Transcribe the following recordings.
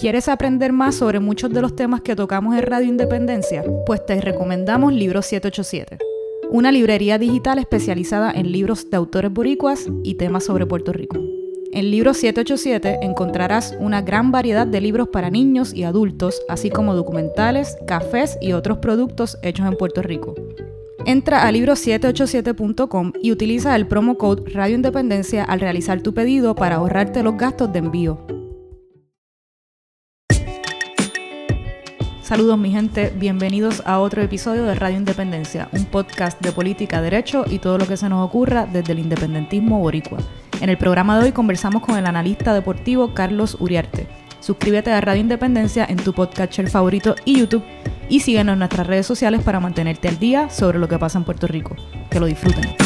¿Quieres aprender más sobre muchos de los temas que tocamos en Radio Independencia? Pues te recomendamos Libro 787, una librería digital especializada en libros de autores boricuas y temas sobre Puerto Rico. En Libro 787 encontrarás una gran variedad de libros para niños y adultos, así como documentales, cafés y otros productos hechos en Puerto Rico. Entra a libro787.com y utiliza el promo code Radio Independencia al realizar tu pedido para ahorrarte los gastos de envío. Saludos mi gente, bienvenidos a otro episodio de Radio Independencia, un podcast de política, derecho y todo lo que se nos ocurra desde el independentismo boricua. En el programa de hoy conversamos con el analista deportivo Carlos Uriarte. Suscríbete a Radio Independencia en tu podcatcher favorito y YouTube y síguenos en nuestras redes sociales para mantenerte al día sobre lo que pasa en Puerto Rico. Que lo disfruten.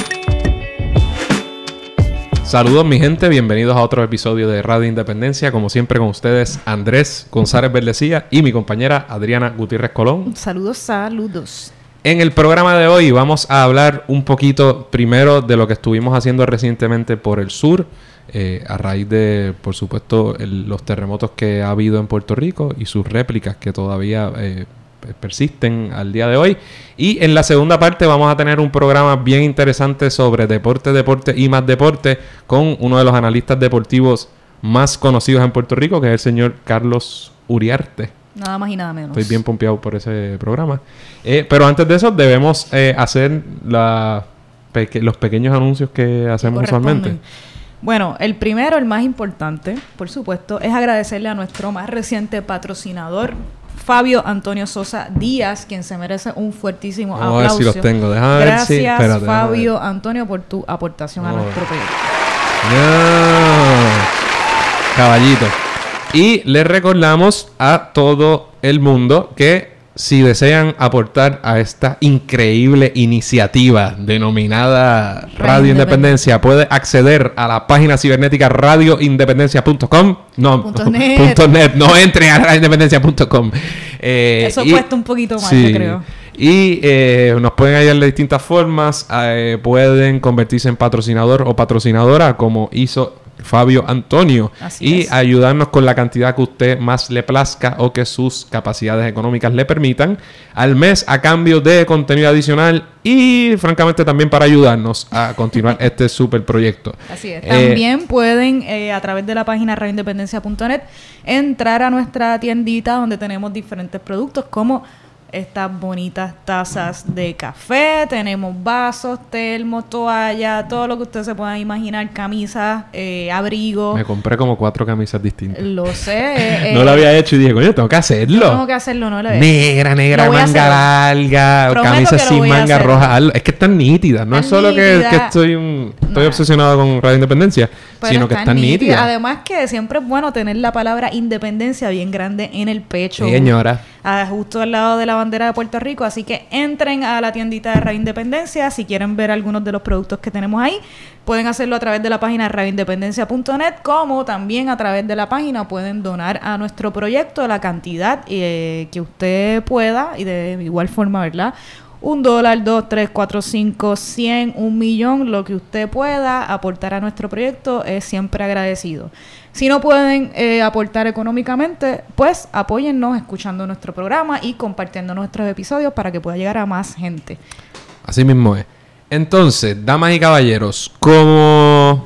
Saludos mi gente, bienvenidos a otro episodio de Radio Independencia. Como siempre con ustedes Andrés González Verdecía y mi compañera Adriana Gutiérrez Colón. Saludos, saludos. En el programa de hoy vamos a hablar un poquito primero de lo que estuvimos haciendo recientemente por el sur, eh, a raíz de, por supuesto, los terremotos que ha habido en Puerto Rico y sus réplicas que todavía eh, persisten al día de hoy. Y en la segunda parte vamos a tener un programa bien interesante sobre deporte, deporte y más deporte con uno de los analistas deportivos más conocidos en Puerto Rico, que es el señor Carlos Uriarte. Nada más y nada menos. Estoy bien pompeado por ese programa. Eh, pero antes de eso debemos eh, hacer la los pequeños anuncios que hacemos usualmente. Bueno, el primero, el más importante, por supuesto, es agradecerle a nuestro más reciente patrocinador, Fabio Antonio Sosa Díaz, quien se merece un fuertísimo aplauso. A ver si los tengo. Gracias, Fabio Antonio, por tu aportación a nuestro proyecto. Caballito. Y les recordamos a todo el mundo que si desean aportar a esta increíble iniciativa denominada Radio Independencia, puede acceder a la página cibernética radioindependencia.com. No, punto net. No entre a radioindependencia.com. Eh, Eso cuesta un poquito más, yo creo. Y eh, nos pueden hallar de distintas formas. Eh, pueden convertirse en patrocinador o patrocinadora, como hizo Fabio Antonio y ayudarnos con la cantidad que usted más le plazca o que sus capacidades económicas le permitan al mes a cambio de contenido adicional y francamente también para ayudarnos a continuar este super proyecto. Así es. también pueden eh, a través de la página radioindependencia.net entrar a nuestra tiendita donde tenemos diferentes productos como estas bonitas tazas de café, tenemos vasos, termos, toallas, todo lo que usted se pueda imaginar, camisas, eh, abrigos. Me compré como cuatro camisas distintas. Lo sé. no lo había hecho y dije, coño, tengo que hacerlo. Tengo que hacerlo, no lo he Negra, negra, manga larga, camisas sin manga roja. Es que están nítidas, no es solo que, estoy, estoy obsesionado con Radio Independencia, sino que están nítidas. Además que siempre es bueno tener la palabra independencia bien grande en el pecho. señora. Justo al lado de la bandera de Puerto Rico. Así que entren a la tiendita de Radio Independencia si quieren ver algunos de los productos que tenemos ahí. Pueden hacerlo a través de la página radioindependencia.net, como también a través de la página pueden donar a nuestro proyecto la cantidad eh, que usted pueda y de igual forma, ¿verdad? Un dólar, dos, tres, cuatro, cinco, cien, un millón, lo que usted pueda aportar a nuestro proyecto es siempre agradecido. Si no pueden eh, aportar económicamente, pues apóyennos escuchando nuestro programa y compartiendo nuestros episodios para que pueda llegar a más gente. Así mismo es. Entonces, damas y caballeros, como,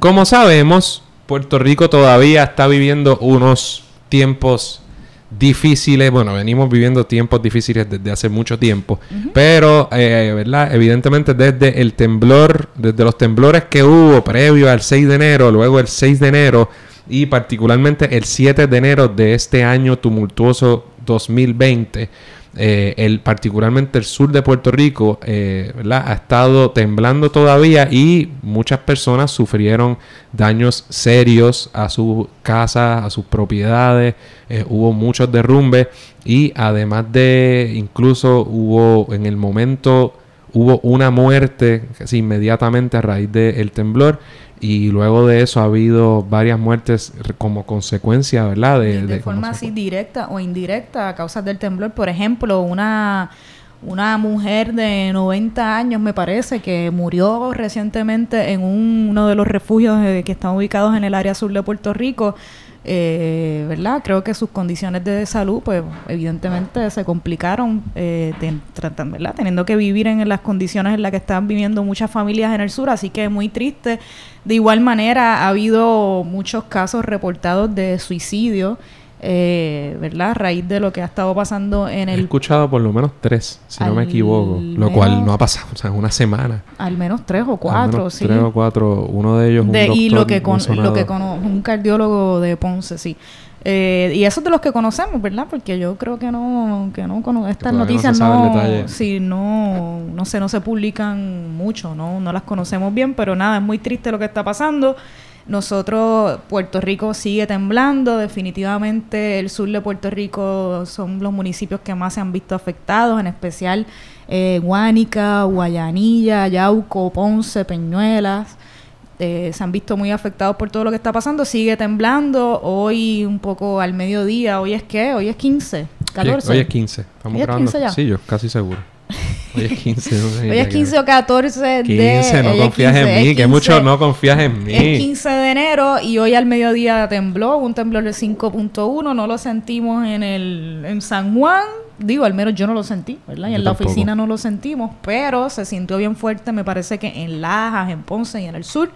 como sabemos, Puerto Rico todavía está viviendo unos tiempos difíciles. Bueno, venimos viviendo tiempos difíciles desde hace mucho tiempo. Pero, eh, ¿verdad? Evidentemente desde el temblor, desde los temblores que hubo previo al 6 de enero, luego el 6 de enero y particularmente el 7 de enero de este año tumultuoso 2020 eh, el, particularmente el sur de Puerto Rico, eh, ha estado temblando todavía y muchas personas sufrieron daños serios a sus casas, a sus propiedades, eh, hubo muchos derrumbes y además de incluso hubo en el momento hubo una muerte casi inmediatamente a raíz del temblor y luego de eso ha habido varias muertes como consecuencia, ¿verdad? De, forma así directa o indirecta a causa del temblor. Por ejemplo, una, una mujer de 90 años, me parece, que murió recientemente en uno de los refugios que están ubicados en el área sur de Puerto Rico eh, ¿verdad? Creo que sus condiciones de salud, pues evidentemente se complicaron, eh, ¿verdad? Teniendo que vivir en las condiciones en las que están viviendo muchas familias en el sur, así que es muy triste. De igual manera, ha habido muchos casos reportados de suicidio eh, ¿verdad? A raíz de lo que ha estado pasando en el... He escuchado por lo menos tres, si no me equivoco, lo cual no ha pasado, o sea, una semana. Al menos tres o cuatro, sí. Tres o cuatro, uno de ellos de, Y lo que, con, lo que un cardiólogo de Ponce, sí. Eh, y eso es de los que conocemos, ¿verdad? Porque yo creo que no, que no estas noticias no, sí, no, no sé, no se publican mucho, no, no las conocemos bien, pero nada, es muy triste lo que está pasando. Nosotros, Puerto Rico sigue temblando, definitivamente el sur de Puerto Rico son los municipios que más se han visto afectados, en especial eh, Guánica, Guayanilla, Yauco, Ponce, Peñuelas. Eh, se han visto muy afectados por todo lo que está pasando. Sigue temblando. Hoy un poco al mediodía. ¿Hoy es qué? Hoy es 15, 14. Hoy es 15. Estamos grabando. Sí, yo casi seguro. Hoy es 15, no Hoy es 15 o 14 15, de... no confías en mí, que mucho no confías en mí. Es 15 de enero y hoy al mediodía tembló, un temblor de 5.1, no lo sentimos en el en San Juan, digo, al menos yo no lo sentí, ¿verdad? Y en la oficina no lo sentimos, pero se sintió bien fuerte, me parece que en Lajas, en Ponce y en el sur.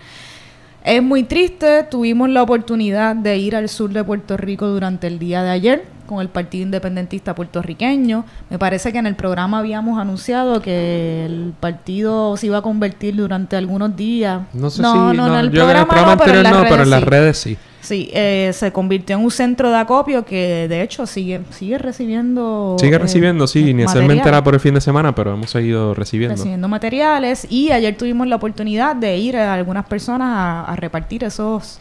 Es muy triste, tuvimos la oportunidad de ir al sur de Puerto Rico durante el día de ayer con el Partido Independentista Puertorriqueño. Me parece que en el programa habíamos anunciado que el partido se iba a convertir durante algunos días. No sé si no, en el programa, pero en, no, pero en las redes sí. Sí, eh, se convirtió en un centro de acopio que de hecho sigue sigue recibiendo sigue eh, recibiendo sí inicialmente era por el fin de semana pero hemos seguido recibiendo recibiendo materiales y ayer tuvimos la oportunidad de ir a algunas personas a repartir esos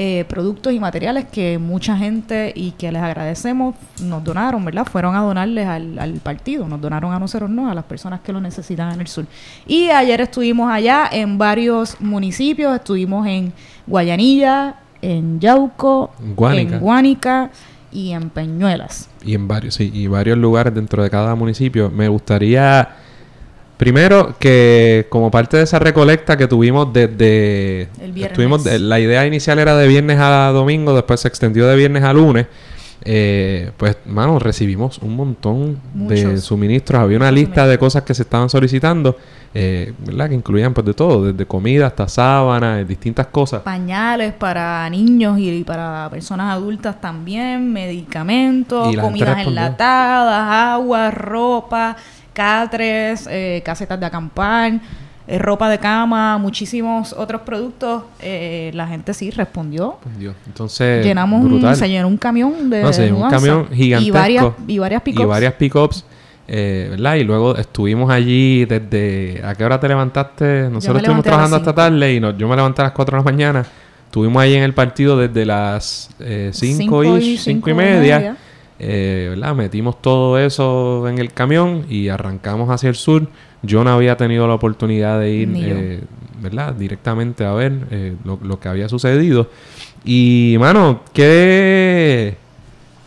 eh, productos y materiales que mucha gente y que les agradecemos nos donaron, ¿verdad? Fueron a donarles al, partido, nos donaron a nosotros, no, a las personas que lo necesitan en el sur. Y ayer estuvimos allá en varios municipios, estuvimos en Guayanilla, en Yauco, en Guánica y en Peñuelas. Y en varios, sí, y varios lugares dentro de cada municipio. Me gustaría Primero, que como parte de esa recolecta que tuvimos desde... El viernes. la idea inicial era de viernes a domingo, después se extendió de viernes a lunes. Eh, pues, mano, recibimos un montón de suministros. Había una lista de cosas que se estaban solicitando, eh, ¿verdad? Que incluían, pues, de todo, desde comida hasta sábanas, distintas cosas. Pañales para niños y para personas adultas también, medicamentos, comidas enlatadas, agua, ropa catres, eh, casetas de acampar, eh, ropa de cama, muchísimos otros productos, eh, la gente sí respondió. Entonces, llenamos un, se llenó un camión de, un camión gigantesco y varias y varias pickups. Y varias pickups. ¿verdad? Y luego estuvimos allí desde... ¿A qué hora te levantaste? Nosotros estuvimos trabajando hasta tarde y yo me levanté a las 4 de la mañana. Estuvimos ahí en el partido desde las 5 y, cinco y media. Eh, ¿verdad? Metimos todo eso en el camión y arrancamos hacia el sur. Yo no había tenido la oportunidad de ir, eh, ¿verdad? Directamente a ver eh, lo, que había sucedido. Y, mano, que...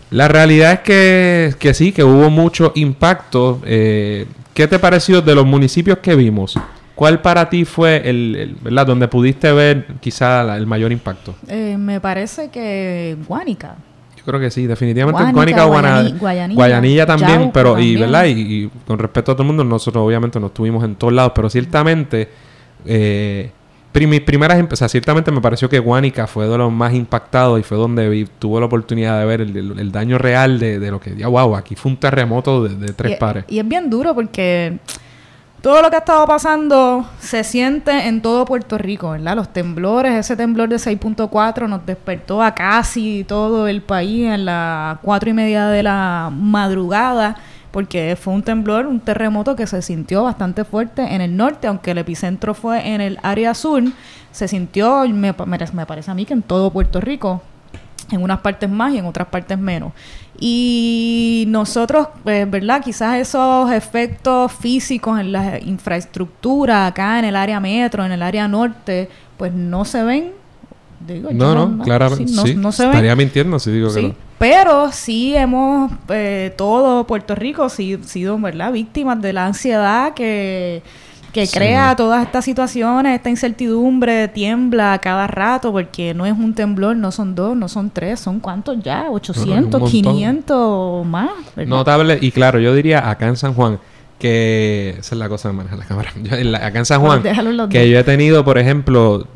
La realidad es que, que sí, que hubo mucho impacto. ¿Qué te pareció de los municipios que vimos? ¿Cuál para ti fue el, ¿verdad? donde pudiste ver quizá el mayor impacto? me parece que Guánica. Yo creo que sí, definitivamente. Guánica, Guayanilla, Guayanilla, también, pero y verdad y, con respecto a todo el mundo, nosotros obviamente no estuvimos en todos lados, pero ciertamente eh, mis primeras, o sea, ciertamente me pareció que Guánica fue de los más impactados y fue donde tuve la oportunidad de ver el, daño real de, lo que, ya wow, aquí fue un terremoto de, tres pares. Y es bien duro porque todo lo que ha estado pasando se siente en todo Puerto Rico, ¿verdad? Los temblores, ese temblor de 6.4 nos despertó a casi todo el país en las cuatro y media de la madrugada, porque fue un temblor, un terremoto que se sintió bastante fuerte en el norte, aunque el epicentro fue en el área sur, se sintió, me, me parece a mí que en todo Puerto Rico, en unas partes más y en otras partes menos. Y nosotros, pues, ¿verdad? Quizás esos efectos físicos en la infraestructura acá en el área metro, en el área norte, pues no se ven. no, no, claramente sí, no, se Estaría mintiendo si digo que no. Pero sí hemos, eh, todo Puerto Rico, sí, sido, ¿verdad? Víctimas de la ansiedad que que crea todas estas situaciones, esta incertidumbre, tiembla a cada rato, porque no es un temblor, no son dos, no son tres, son cuántos ya, 800, 500 más. Notable, y claro, yo diría acá en San Juan, que esa es la cosa de manejar la cámara. acá en San Juan, que yo he tenido, por ejemplo,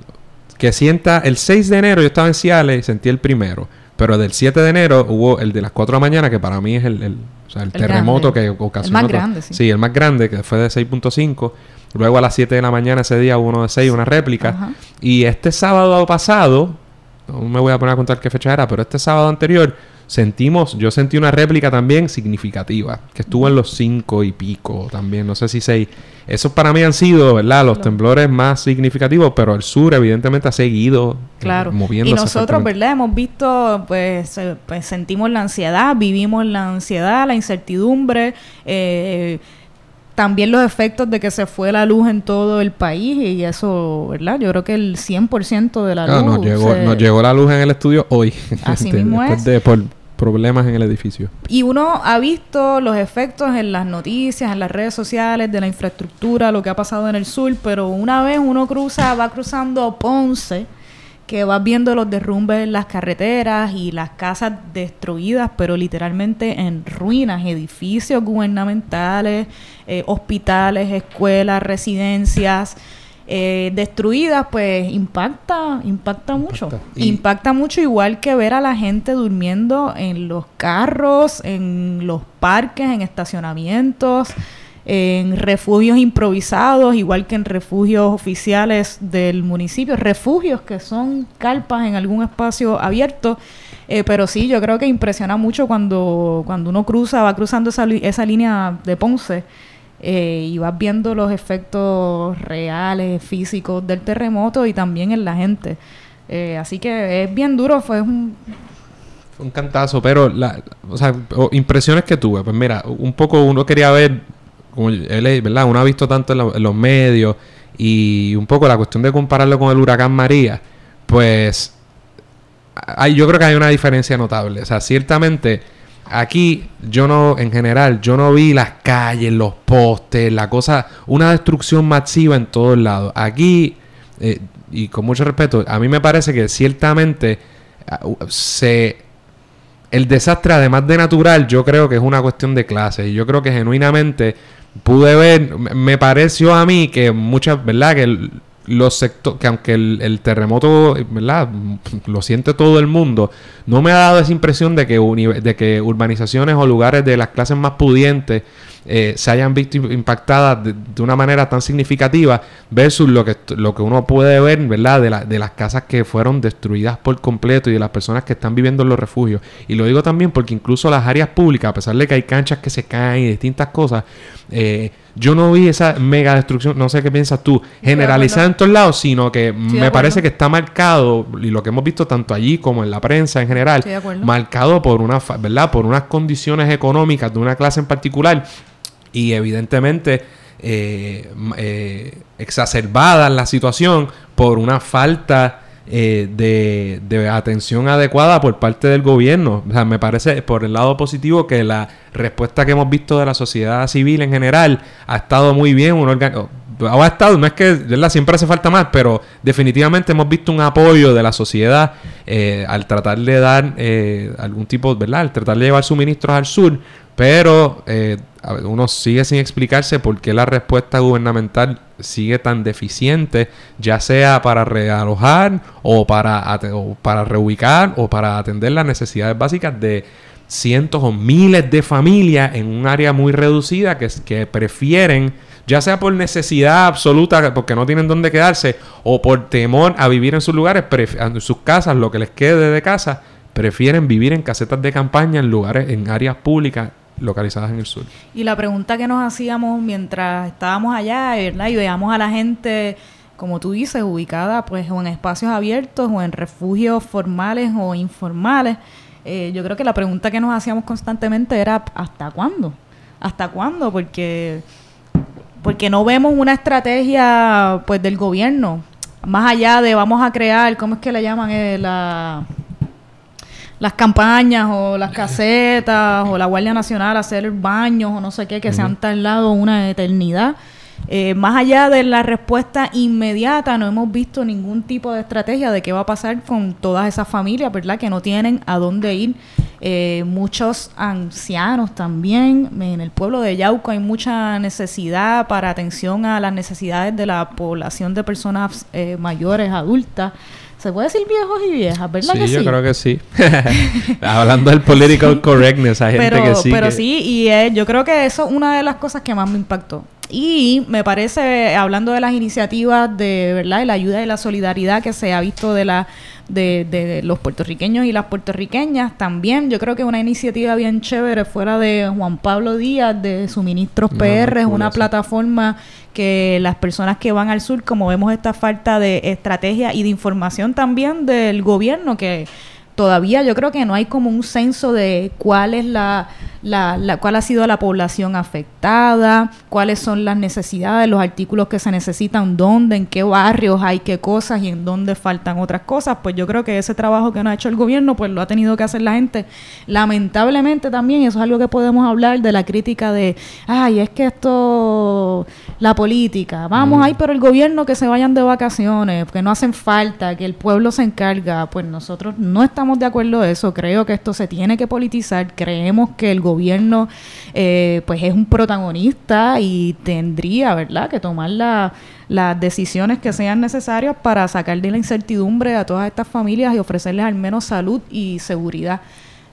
que sienta el 6 de enero, yo estaba en Ciales y sentí el primero. Pero del 7 de enero hubo el de las 4 de la mañana, que para mí es el, el, o sea, el, terremoto que ocasionó. El más grande, sí. Sí, el más grande, que fue de 6.5. Luego a las 7 de la mañana ese día hubo uno de 6, una réplica. Y este sábado pasado, no me voy a poner a contar qué fecha era, pero este sábado anterior sentimos, yo sentí una réplica también significativa, que estuvo en los 5 y pico también, no sé si 6. Esos para mí han sido, ¿verdad? Los temblores más significativos, pero el sur evidentemente ha seguido eh, claro. Y nosotros, ¿verdad? Hemos visto, pues, eh, pues, sentimos la ansiedad, vivimos la ansiedad, la incertidumbre, eh, también los efectos de que se fue la luz en todo el país y eso, ¿verdad? Yo creo que el 100% de la luz... Nos llegó, nos llegó la luz en el estudio hoy. Así mismo es. De, por problemas en el edificio. Y uno ha visto los efectos en las noticias, en las redes sociales, de la infraestructura, lo que ha pasado en el sur, pero una vez uno cruza, va cruzando Ponce que vas viendo los derrumbes en las carreteras y las casas destruidas, pero literalmente en ruinas, edificios gubernamentales, eh, hospitales, escuelas, residencias. Eh, destruidas, pues impacta, impacta mucho. Impacta mucho igual que ver a la gente durmiendo en los carros, en los parques, en estacionamientos en refugios improvisados, igual que en refugios oficiales del municipio, refugios que son carpas en algún espacio abierto. Eh, pero sí, yo creo que impresiona mucho cuando, cuando uno cruza, va cruzando esa, esa línea de Ponce eh, y vas viendo los efectos reales, físicos del terremoto y también en la gente. Eh, así que es bien duro, fue un... Fue un cantazo, pero la, o sea, impresiones que tuve, pues mira, un poco uno quería ver como él, ¿verdad? Uno ha visto tanto en, los medios y un poco la cuestión de compararlo con el huracán María, pues hay, yo creo que hay una diferencia notable. O sea, ciertamente aquí yo no, en general, yo no vi las calles, los postes, la cosa, una destrucción masiva en todos lados. Aquí, eh, y con mucho respeto, a mí me parece que ciertamente uh, se el desastre, además de natural, yo creo que es una cuestión de clase. Y yo creo que genuinamente pude ver, me pareció a mí que muchas, ¿verdad? Que los sectores, que aunque el, terremoto, ¿verdad? Lo siente todo el mundo, no me ha dado esa impresión de que, de que urbanizaciones o lugares de las clases más pudientes eh, se hayan visto impactadas de, una manera tan significativa versus lo que, lo que uno puede ver, ¿verdad? De, la, de las casas que fueron destruidas por completo y de las personas que están viviendo en los refugios. Y lo digo también porque incluso las áreas públicas, a pesar de que hay canchas que se caen y distintas cosas, eh, yo no vi esa mega destrucción, no sé qué piensas tú, generalizada en todos lados, sino que me parece que está marcado, y lo que hemos visto tanto allí como en la prensa en general, marcado por una, ¿verdad? Por unas condiciones económicas de una clase en particular y evidentemente eh, eh, exacerbada la situación por una falta eh, de, atención adecuada por parte del gobierno. Me parece por el lado positivo que la respuesta que hemos visto de la sociedad civil en general ha estado muy bien. Un ha estado, no es que siempre hace falta más, pero definitivamente hemos visto un apoyo de la sociedad al tratar de dar algún tipo, ¿verdad? Al tratar de llevar suministros al sur, pero eh, uno sigue sin explicarse por qué la respuesta gubernamental sigue tan deficiente, ya sea para realojar o para, para reubicar o para atender las necesidades básicas de cientos o miles de familias en un área muy reducida que, que prefieren, ya sea por necesidad absoluta, porque no tienen dónde quedarse, o por temor a vivir en sus lugares, en sus casas, lo que les quede de casa, prefieren vivir en casetas de campaña en lugares, en áreas públicas localizadas en el sur. Y la pregunta que nos hacíamos mientras estábamos allá, ¿verdad? Y veíamos a la gente, como tú dices, ubicada pues o en espacios abiertos o en refugios formales o informales. Eh, yo creo que la pregunta que nos hacíamos constantemente era ¿hasta cuándo? ¿Hasta cuándo? Porque porque no vemos una estrategia pues del gobierno más allá de vamos a crear, ¿cómo es que le llaman? Eh, la las campañas o las casetas o la Guardia Nacional hacer baños o no sé qué que se han tardado una eternidad. eh, más allá de la respuesta inmediata, no hemos visto ningún tipo de estrategia de qué va a pasar con todas esas familias, ¿verdad? Que no tienen a dónde ir. Eh, muchos ancianos también. En el pueblo de Yauco hay mucha necesidad para atención a las necesidades de la población de personas eh, mayores, adultas. Se puede decir viejos y viejas, ¿verdad sí, que yo sí? creo que sí. Hablando del political correctness, hay gente pero, que sí. Pero que- sí, y eh, yo creo que eso es una de las cosas que más me impactó. Y me parece, hablando de las iniciativas de verdad, de la ayuda y la solidaridad que se ha visto de la de, de los puertorriqueños y las puertorriqueñas, también yo creo que una iniciativa bien chévere fuera de Juan Pablo Díaz de Suministros No, PR, es una plataforma que las personas que van al sur, como vemos esta falta de estrategia y de información también del gobierno, que todavía yo creo que no hay como un censo de cuál es la, la, la- cuál ha sido la población afectada, cuáles son las necesidades, los artículos que se necesitan, dónde, en qué barrios hay qué cosas y en dónde faltan otras cosas. Pues yo creo que ese trabajo que no ha hecho el gobierno, pues lo ha tenido que hacer la gente. Lamentablemente también, eso es algo que podemos hablar de la crítica de, ay, es que esto, la política, vamos, ay, pero el gobierno que se vayan de vacaciones, que no hacen falta, que el pueblo se encarga, pues nosotros no estamos de acuerdo en eso, creo que esto se tiene que politizar, creemos que el gobierno eh, pues es un protagonista y tendría, ¿verdad?, que tomar la- las decisiones que sean necesarias para sacar de la incertidumbre a todas estas familias y ofrecerles al menos salud y seguridad.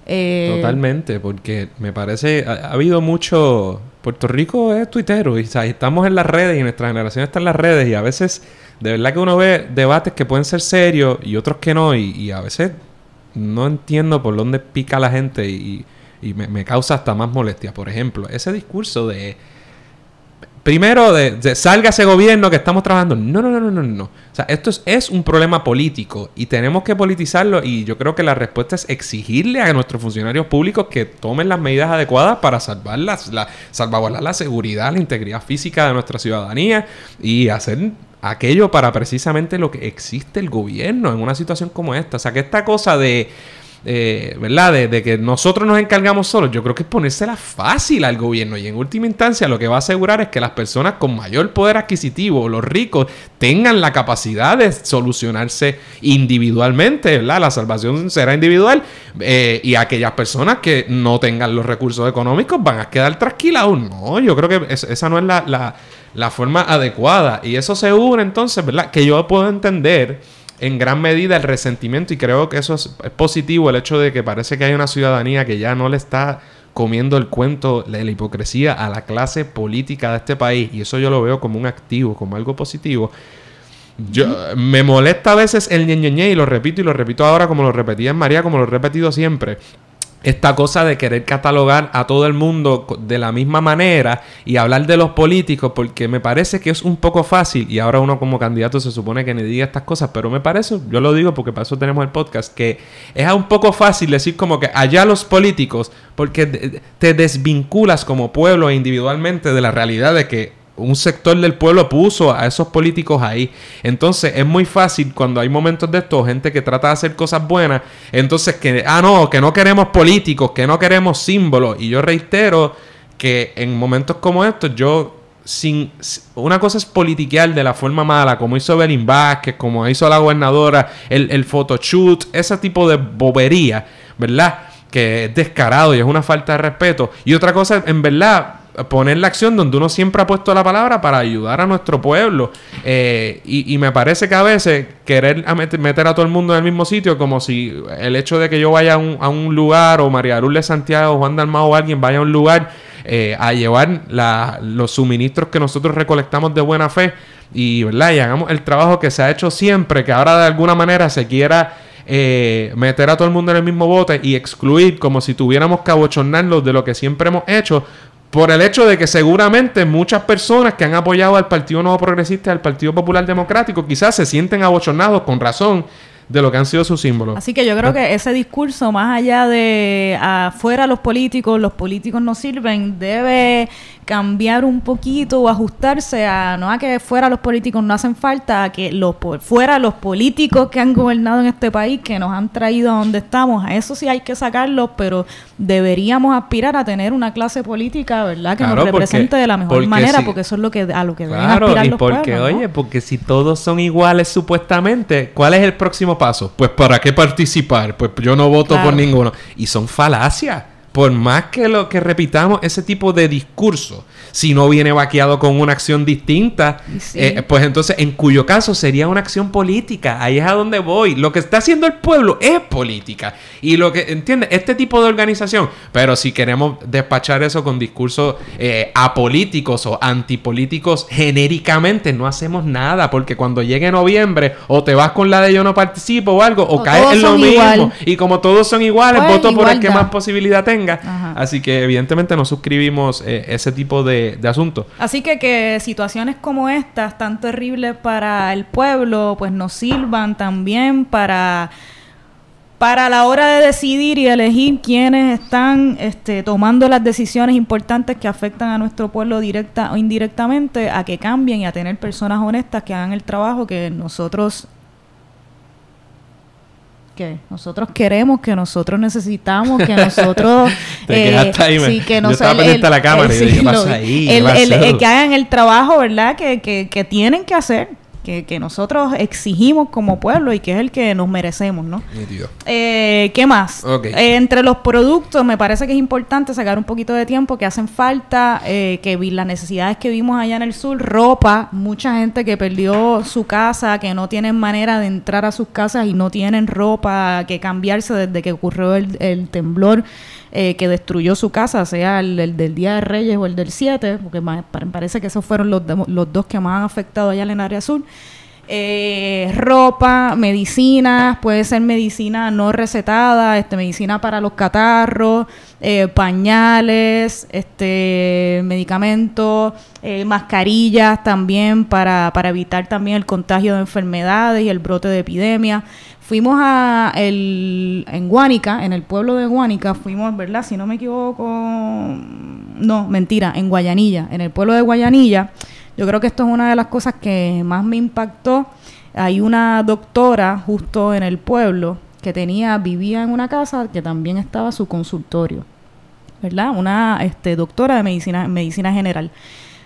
Eh, Totalmente, porque me parece, ha, ha habido mucho, Puerto Rico es tuitero y estamos en las redes y nuestra generación está en las redes y a veces de verdad que uno ve debates que pueden ser serios y otros que no y, a veces no entiendo por dónde pica la gente y me, me causa hasta más molestia. Por ejemplo, ese discurso de Primero, de, salga ese gobierno que estamos trabajando. No, no, no, no, no. O sea, esto es, es un problema político y tenemos que politizarlo y yo creo que la respuesta es exigirle a nuestros funcionarios públicos que tomen las medidas adecuadas para salvar las, la, salvaguardar la seguridad, la integridad física de nuestra ciudadanía y hacer aquello para precisamente lo que existe el gobierno en una situación como esta. O sea, que esta cosa de eh, ¿verdad? De, que nosotros nos encargamos solos, yo creo que es ponérsela fácil al gobierno y en última instancia lo que va a asegurar es que las personas con mayor poder adquisitivo, los ricos, tengan la capacidad de solucionarse individualmente, ¿verdad? La salvación será individual eh, y aquellas personas que no tengan los recursos económicos van a quedar trasquilados. No, yo creo que es- esa no es la, la- la forma adecuada y eso se une entonces, ¿verdad? Que yo puedo entender en gran medida el resentimiento y creo que eso es, positivo el hecho de que parece que hay una ciudadanía que ya no le está comiendo el cuento de la hipocresía a la clase política de este país y eso yo lo veo como un activo, como algo positivo. Yo, me molesta a veces el ñe, ñe, ñe, y lo repito y lo repito ahora como lo repetía en María, como lo he repetido siempre. Esta cosa de querer catalogar a todo el mundo de la misma manera y hablar de los políticos, porque me parece que es un poco fácil, y ahora uno como candidato se supone que ni diga estas cosas, pero me parece, yo lo digo porque para eso tenemos el podcast, que es un poco fácil decir como que allá los políticos, porque te desvinculas como pueblo e individualmente de la realidad de que un sector del pueblo puso a esos políticos ahí. Entonces es muy fácil cuando hay momentos de esto, gente que trata de hacer cosas buenas, entonces que, ah, no, que no queremos políticos, que no queremos símbolos. Y yo reitero que en momentos como estos yo... Sin, una cosa es politiquear de la forma mala, como hizo Belín Vázquez, como hizo la gobernadora, el, el photoshoot, ese tipo de bobería, ¿verdad? Que es descarado y es una falta de respeto. Y otra cosa, en verdad, poner la acción donde uno siempre ha puesto la palabra para ayudar a nuestro pueblo. Eh, y, me parece que a veces querer a met- meter a todo el mundo en el mismo sitio, como si el hecho de que yo vaya a un, lugar, o María Lourdes Santiago, o Juan Dalmao o alguien vaya a un lugar eh, a llevar los suministros que nosotros recolectamos de buena fe y, ¿verdad? y hagamos el trabajo que se ha hecho siempre, que ahora de alguna manera se quiera eh, meter a todo el mundo en el mismo bote y excluir como si tuviéramos que abochornarlos de lo que siempre hemos hecho. Por el hecho de que seguramente muchas personas que han apoyado al Partido Nuevo Progresista y al Partido Popular Democrático quizás se sienten abochornados con razón de lo que han sido sus símbolos. Así que yo creo que ese discurso, más allá de afuera los políticos, los políticos no sirven, debe cambiar un poquito o ajustarse a no a que fuera los políticos no hacen falta, a que los fuera los políticos que han gobernado en este país, que nos han traído a donde estamos, a eso sí hay que sacarlos, pero deberíamos aspirar a tener una clase política, ¿verdad? Que nos represente de la mejor manera, porque eso es lo que a lo que deben aspirar y los porque, oye, porque si todos son iguales supuestamente, ¿cuál es el próximo paso? Pues ¿para qué participar? Pues yo no voto por ninguno. Y son falacias por más que lo que repitamos ese tipo de discurso, si no viene vaqueado con una acción distinta, eh, pues entonces en cuyo caso sería una acción política. Ahí es a donde voy. Lo que está haciendo el pueblo es política. Y lo que, entiende Este tipo de organización. Pero si queremos despachar eso con discursos eh, apolíticos o antipolíticos genéricamente, no hacemos nada. Porque cuando llegue noviembre, o te vas con la de yo no participo o algo, o, caes en lo mismo. Y como todos son iguales, pues, voto por el que más posibilidad tenga. Así que evidentemente no suscribimos eh, ese tipo de, de. Así que que situaciones como estas, tan terribles para el pueblo, pues nos sirvan también para para la hora de decidir y elegir quiénes están este, tomando las decisiones importantes que afectan a nuestro pueblo directa o indirectamente, a que cambien y a tener personas honestas que hagan el trabajo que nosotros que nosotros queremos, que nosotros necesitamos, que nosotros... eh, sí, que no Yo estaba pendiente a la cámara y dije, pasa ahí? El, que hagan el trabajo, ¿verdad? Que, que, que tienen que hacer que, nosotros exigimos como pueblo y que es el que nos merecemos, ¿no? Eh, ¿Qué más? Eh, entre los productos me parece que es importante sacar un poquito de tiempo que hacen falta, eh, que vi las necesidades que vimos allá en el sur, ropa, mucha gente que perdió su casa, que no tienen manera de entrar a sus casas y no tienen ropa, que cambiarse desde que ocurrió el, el temblor. Eh, que destruyó su casa, sea el, del Día de Reyes o el del 7, porque me parece que esos fueron los, los dos que más han afectado allá en el área sur. Eh, ropa, medicinas, puede ser medicina no recetada, este, medicina para los catarros, eh, pañales, este, medicamentos, mascarillas también para, para evitar también el contagio de enfermedades y el brote de epidemia. Fuimos a el, en Guánica, en el pueblo de Guánica, fuimos, ¿verdad? Si no me equivoco, no, mentira, en Guayanilla, en el pueblo de Guayanilla. Yo creo que esto es una de las cosas que más me impactó. Hay una doctora justo en el pueblo que tenía, vivía en una casa que también estaba su consultorio, ¿verdad? Una este, doctora de medicina, medicina general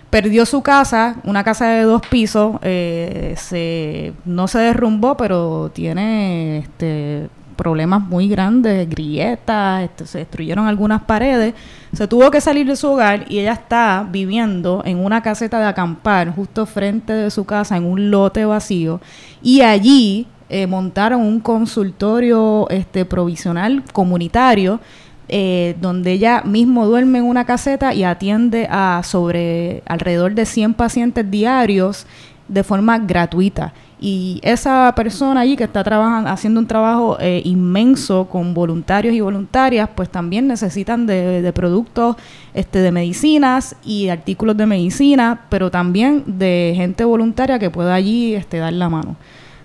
perdió su casa, una casa de dos pisos, eh, se, no se derrumbó, pero tiene este, problemas muy grandes, grietas, se destruyeron algunas paredes, se tuvo que salir de su hogar y ella está viviendo en una caseta de acampar justo frente de su casa, en un lote vacío, y allí eh, montaron un consultorio este, provisional comunitario eh, donde ella mismo duerme en una caseta y atiende a sobre alrededor de 100 pacientes diarios de forma gratuita. Y esa persona allí que está trabajando, haciendo un trabajo eh, inmenso con voluntarios y voluntarias, pues también necesitan de, productos este, de medicinas y artículos de medicina, pero también de gente voluntaria que pueda allí este, dar la mano.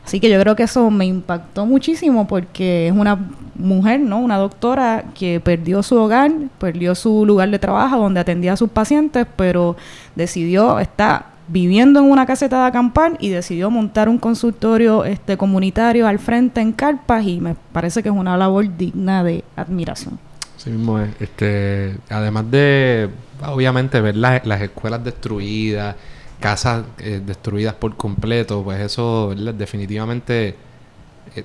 Así que yo creo que eso me impactó muchísimo porque es una mujer, ¿no? Una doctora que perdió su hogar, perdió su lugar de trabajo donde atendía a sus pacientes, pero decidió estar viviendo en una caseta de acampar y decidió montar un consultorio este comunitario al frente en Carpas y me parece que es una labor digna de admiración. Sí mismo es. Este, además de, obviamente, ver las escuelas destruidas, casas eh, destruidas por completo, pues eso definitivamente eh,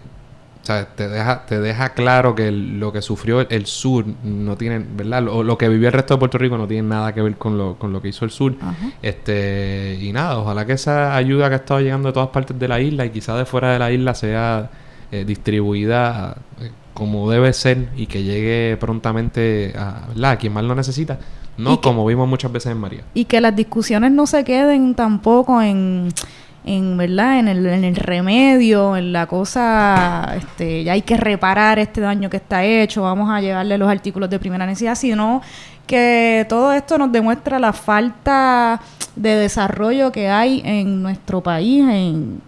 te deja, te deja claro que lo que sufrió el, sur no tiene, ¿verdad? Lo, lo, que vivió el resto de Puerto Rico no tiene nada que ver con lo, con lo que hizo el sur. Este, y nada, ojalá que esa ayuda que ha estado llegando de todas partes de la isla y quizás de fuera de la isla sea eh, distribuida como debe ser y que llegue prontamente a, ¿verdad? a quien más lo necesita. No como vimos muchas veces en María. Y que las discusiones no se queden tampoco en, en verdad en el, en el remedio, en la cosa, este, ya hay que reparar este daño que está hecho, vamos a llevarle los artículos de primera necesidad, sino que todo esto nos demuestra la falta de desarrollo que hay en nuestro país, en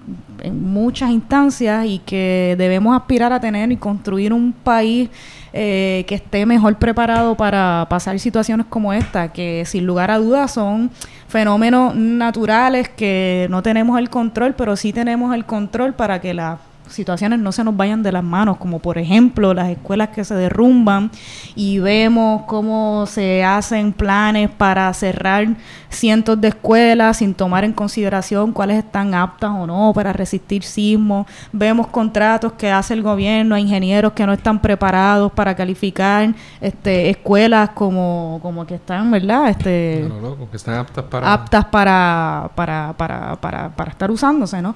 en muchas instancias y que debemos aspirar a tener y construir un país eh, que esté mejor preparado para pasar situaciones como esta, que sin lugar a dudas son fenómenos naturales que no tenemos el control, pero sí tenemos el control para que la situaciones no se nos vayan de las manos, como por ejemplo las escuelas que se derrumban y vemos cómo se hacen planes para cerrar cientos de escuelas sin tomar en consideración cuáles están aptas o no para resistir sismos. Vemos contratos que hace el gobierno a ingenieros que no están preparados para calificar este, escuelas como, como que están, ¿verdad? Este, que están aptas para... Aptas para, para, para, para, para estar usándose, ¿no?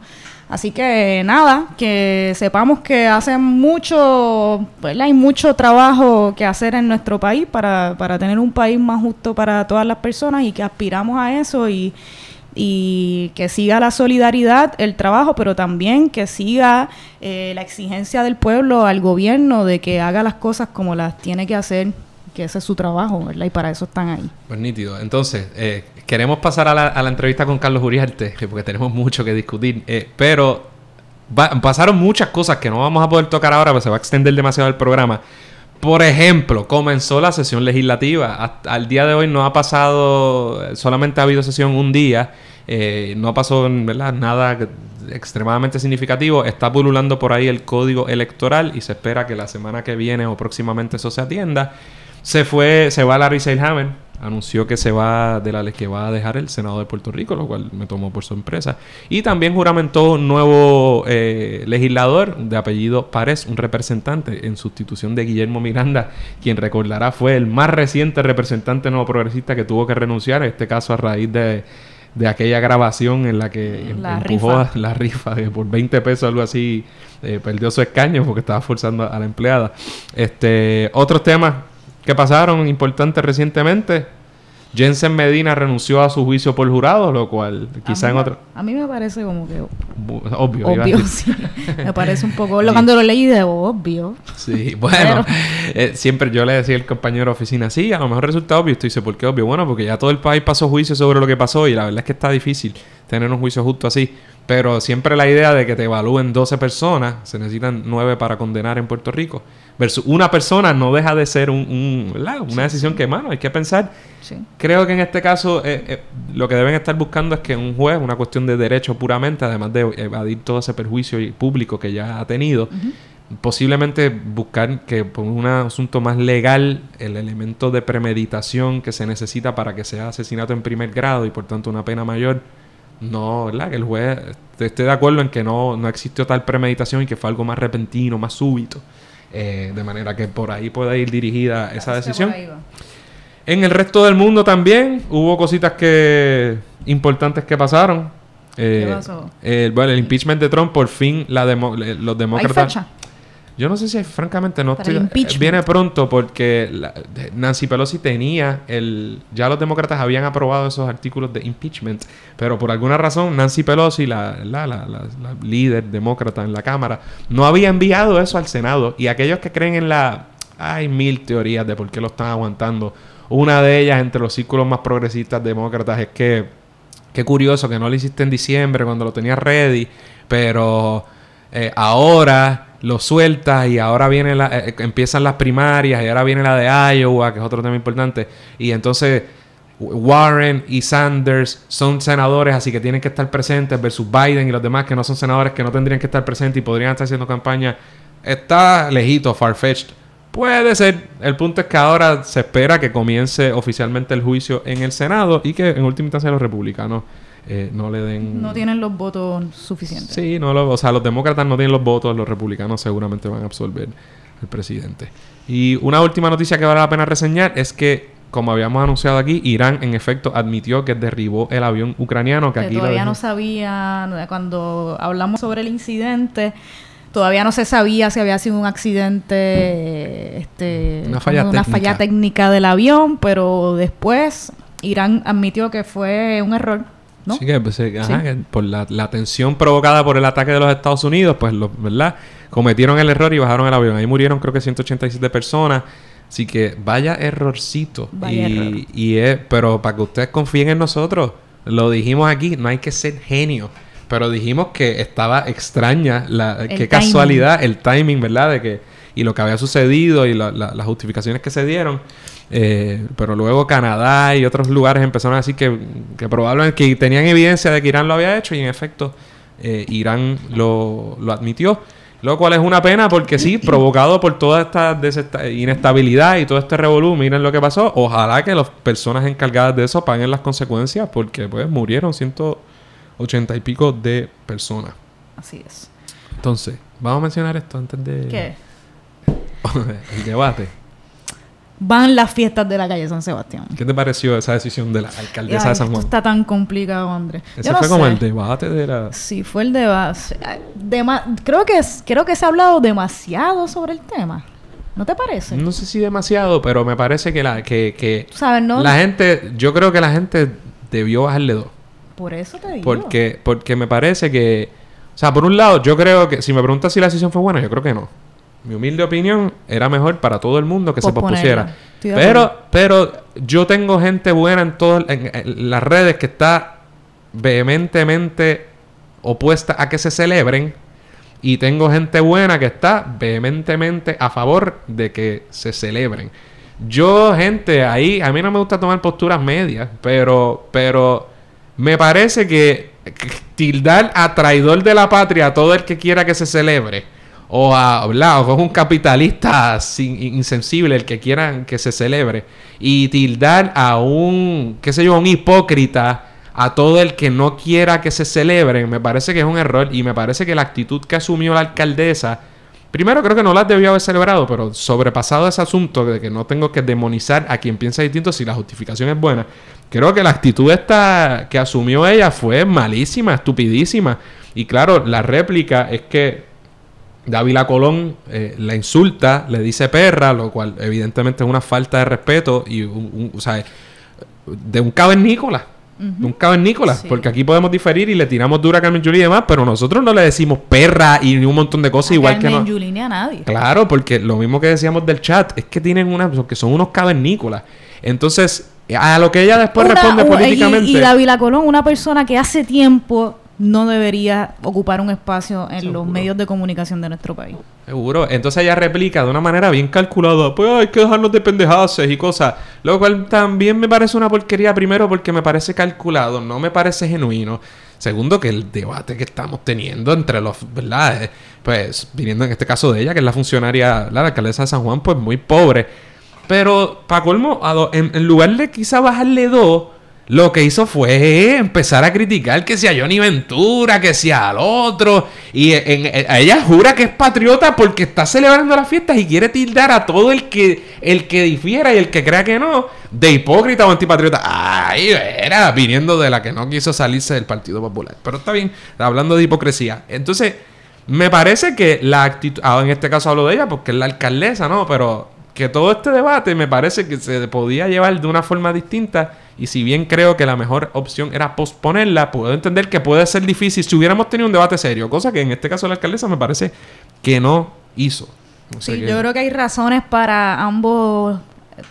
Así que nada, que sepamos que hace mucho, ¿verdad? Hay mucho trabajo que hacer en nuestro país para, para tener un país más justo para todas las personas y que aspiramos a eso y, y que siga la solidaridad, el trabajo, pero también que siga eh, la exigencia del pueblo al gobierno de que haga las cosas como las tiene que hacer que ese es su trabajo, ¿verdad? Y para eso están ahí. Pues nítido. Entonces, eh, queremos pasar a la, entrevista con Carlos Uriarte, porque tenemos mucho que discutir, eh, pero pasaron muchas cosas que no vamos a poder tocar ahora, porque se va a extender demasiado el programa. Por ejemplo, comenzó la sesión legislativa. al día de hoy no ha pasado, solamente ha habido sesión un día. Eh, no ha pasado ¿verdad? nada extremadamente significativo. Está pululando por ahí el código electoral y se espera que la semana que viene o próximamente eso se atienda. Se fue, se va Larry Seilhammer, anunció que se va de la que va a dejar el Senado de Puerto Rico, lo cual me tomó por sorpresa. Y también juramentó un nuevo eh, legislador de apellido Párez, un representante en sustitución de Guillermo Miranda, quien recordará fue el más reciente representante nuevo progresista que tuvo que renunciar, en este caso a raíz de, aquella grabación en la que la empujó rifa. la rifa de por 20 pesos, algo así, eh, perdió su escaño porque estaba forzando a la empleada. Este, otros temas que pasaron importantes recientemente. Jensen Medina renunció a su juicio por jurado, lo cual quizá en otro... A mí me parece como que... Obvio. Obvio, sí. me parece un poco... Lo, cuando lo leí de obvio. Sí, bueno. Eh, siempre yo le decía al compañero de oficina, sí, a lo mejor resulta obvio. Esto dice, ¿por qué obvio? Bueno, porque ya todo el país pasó juicio sobre lo que pasó y la verdad es que está difícil tener un juicio justo así. Pero siempre la idea de que te evalúen 12 personas, se necesitan 9 para condenar en Puerto Rico, versus una persona no deja de ser un, una decisión que, mano, hay que pensar. Creo que en este caso eh, eh, lo que deben estar buscando es que un juez, una cuestión de derecho puramente, además de evadir todo ese perjuicio público que ya ha tenido, posiblemente buscar que por un asunto más legal el elemento de premeditación que se necesita para que sea asesinato en primer grado y por tanto una pena mayor no, ¿verdad? Que el juez esté de acuerdo en que no, no existió tal premeditación y que fue algo más repentino, más súbito. Eh, de manera que por ahí pueda ir dirigida esa decisión. En el resto del mundo también hubo cositas que importantes que pasaron. ¿Qué eh, pasó? bueno, el impeachment de Trump, por fin la los demócratas. Yo no sé si francamente no estoy, viene pronto porque Nancy Pelosi tenía el ya los demócratas habían aprobado esos artículos de impeachment, pero por alguna razón Nancy Pelosi, la, la, la, la, líder demócrata en la Cámara, no había enviado eso al Senado. Y aquellos que creen en la hay mil teorías de por qué lo están aguantando. Una de ellas entre los círculos más progresistas demócratas es que qué curioso que no lo hiciste en diciembre cuando lo tenías ready, pero eh, ahora lo sueltas y ahora viene la, eh, empiezan las primarias y ahora viene la de Iowa, que es otro tema importante. Y entonces Warren y Sanders son senadores, así que tienen que estar presentes versus Biden y los demás que no son senadores que no tendrían que estar presentes y podrían estar haciendo campaña. Está lejito, farfetched. Puede ser. El punto es que ahora se espera que comience oficialmente el juicio en el Senado y que en última instancia los republicanos eh, no le den... No tienen los votos suficientes. Sí, no o sea, los demócratas no tienen los votos, los republicanos seguramente van a absorber el presidente. Y una última noticia que vale la pena reseñar es que, como habíamos anunciado aquí, Irán en efecto admitió que derribó el avión ucraniano que, aquí todavía no sabía, cuando hablamos sobre el incidente, todavía no se sabía si había sido un accidente, este, una falla, una falla técnica del avión, pero después Irán admitió que fue un error Sí, que, pues, por la, tensión provocada por el ataque de los Estados Unidos, pues, ¿verdad? Cometieron el error y bajaron el avión. Ahí murieron creo que 187 personas. Así que vaya errorcito. y, y es, pero para que ustedes confíen en nosotros, lo dijimos aquí, no hay que ser genio pero dijimos que estaba extraña, la, El qué timing. casualidad, el timing, ¿verdad? De que, y lo que había sucedido y la- la- las justificaciones que se dieron. Eh, pero luego Canadá y otros lugares empezaron a decir que, que probablemente que tenían evidencia de que Irán lo había hecho y en efecto eh, Irán lo, lo admitió. Lo cual es una pena porque sí, provocado por toda esta inestabilidad y todo este revolú, miren lo que pasó. Ojalá que las personas encargadas de eso paguen las consecuencias porque pues murieron 180 y pico de personas. Así es. Entonces, vamos a mencionar esto antes de... ¿Qué? el debate. Van las fiestas de la calle San Sebastián. ¿Qué te pareció esa decisión de la alcaldesa Ay, de San esto Juan? está tan complicado, Andrés. Ese no fue como el debate de la... Sí, fue el debate. Dema- creo que es- creo que se ha hablado demasiado sobre el tema. ¿No te parece? No sé si demasiado, pero me parece que la que, que sabes, no. la gente, yo creo que la gente debió bajarle dos. Por eso te digo. Porque, porque me parece que, o sea, por un lado, yo creo que, si me preguntas si la decisión fue buena, yo creo que no. Mi humilde opinión era mejor para todo el mundo que se pospusiera. Pero, pero yo tengo gente buena en todas en, en las redes que está vehementemente opuesta a que se celebren. Y tengo gente buena que está vehementemente a favor de que se celebren. Yo, gente, ahí, a mí no me gusta tomar posturas medias, pero, pero me parece que tildar a traidor de la patria a todo el que quiera que se celebre, o a o es un capitalista insensible el que quieran que se celebre, y tildar a un, qué sé yo, a un hipócrita a todo el que no quiera que se celebren, me parece que es un error. Y me parece que la actitud que asumió la alcaldesa, primero creo que no las debió haber celebrado, pero sobrepasado ese asunto de que no tengo que demonizar a quien piensa distinto si la justificación es buena, creo que la actitud esta que asumió ella fue malísima, estupidísima. Y claro, la réplica es que Dávila Colón eh, la insulta, le dice perra, lo cual evidentemente es una falta de respeto y un, un- o sea, de un cavernícola. De un cavernícola. Sí. Porque aquí podemos diferir y le tiramos dura a Carmen Julie y demás, pero nosotros no le decimos perra y un montón de cosas A igual que no. Yulín ni a nadie. Claro, porque lo mismo que decíamos del chat es que tienen una, que son unos cavernícolas. Entonces, a lo que ella después Una- responde políticamente. Y, y Dávila Colón, una persona que hace tiempo no debería ocupar un espacio en los medios de comunicación de nuestro país. Seguro. Entonces ella replica de una manera bien calculada. Pues hay que dejarnos de pendejaces y cosas. Lo cual también me parece una porquería. Primero porque me parece calculado. No me parece genuino. Segundo que el debate que estamos teniendo entre los... ¿Verdad? Eh, Pues viniendo en este caso de ella, que es la funcionaria, la alcaldesa de San Juan, pues muy pobre. Pero, para colmo, en, en lugar de quizá bajarle dos, lo que hizo fue empezar a criticar que sea Johnny Ventura, que sea al otro. Y en- ella jura que es patriota porque está celebrando las fiestas y quiere tildar a todo el que, el que difiera y el que crea que no, de hipócrita o antipatriota. Ay, era, viniendo de la que no quiso salirse del Partido Popular. Pero está bien, hablando de hipocresía. Entonces, me parece que la actitud, ah, en este caso hablo de ella porque es la alcaldesa, ¿no? Pero que todo este debate me parece que se podía llevar de una forma distinta y si bien creo que la mejor opción era posponerla, puedo entender que puede ser difícil si hubiéramos tenido un debate serio, cosa que en este caso la alcaldesa me parece que no hizo. Sí, yo creo que hay razones para ambos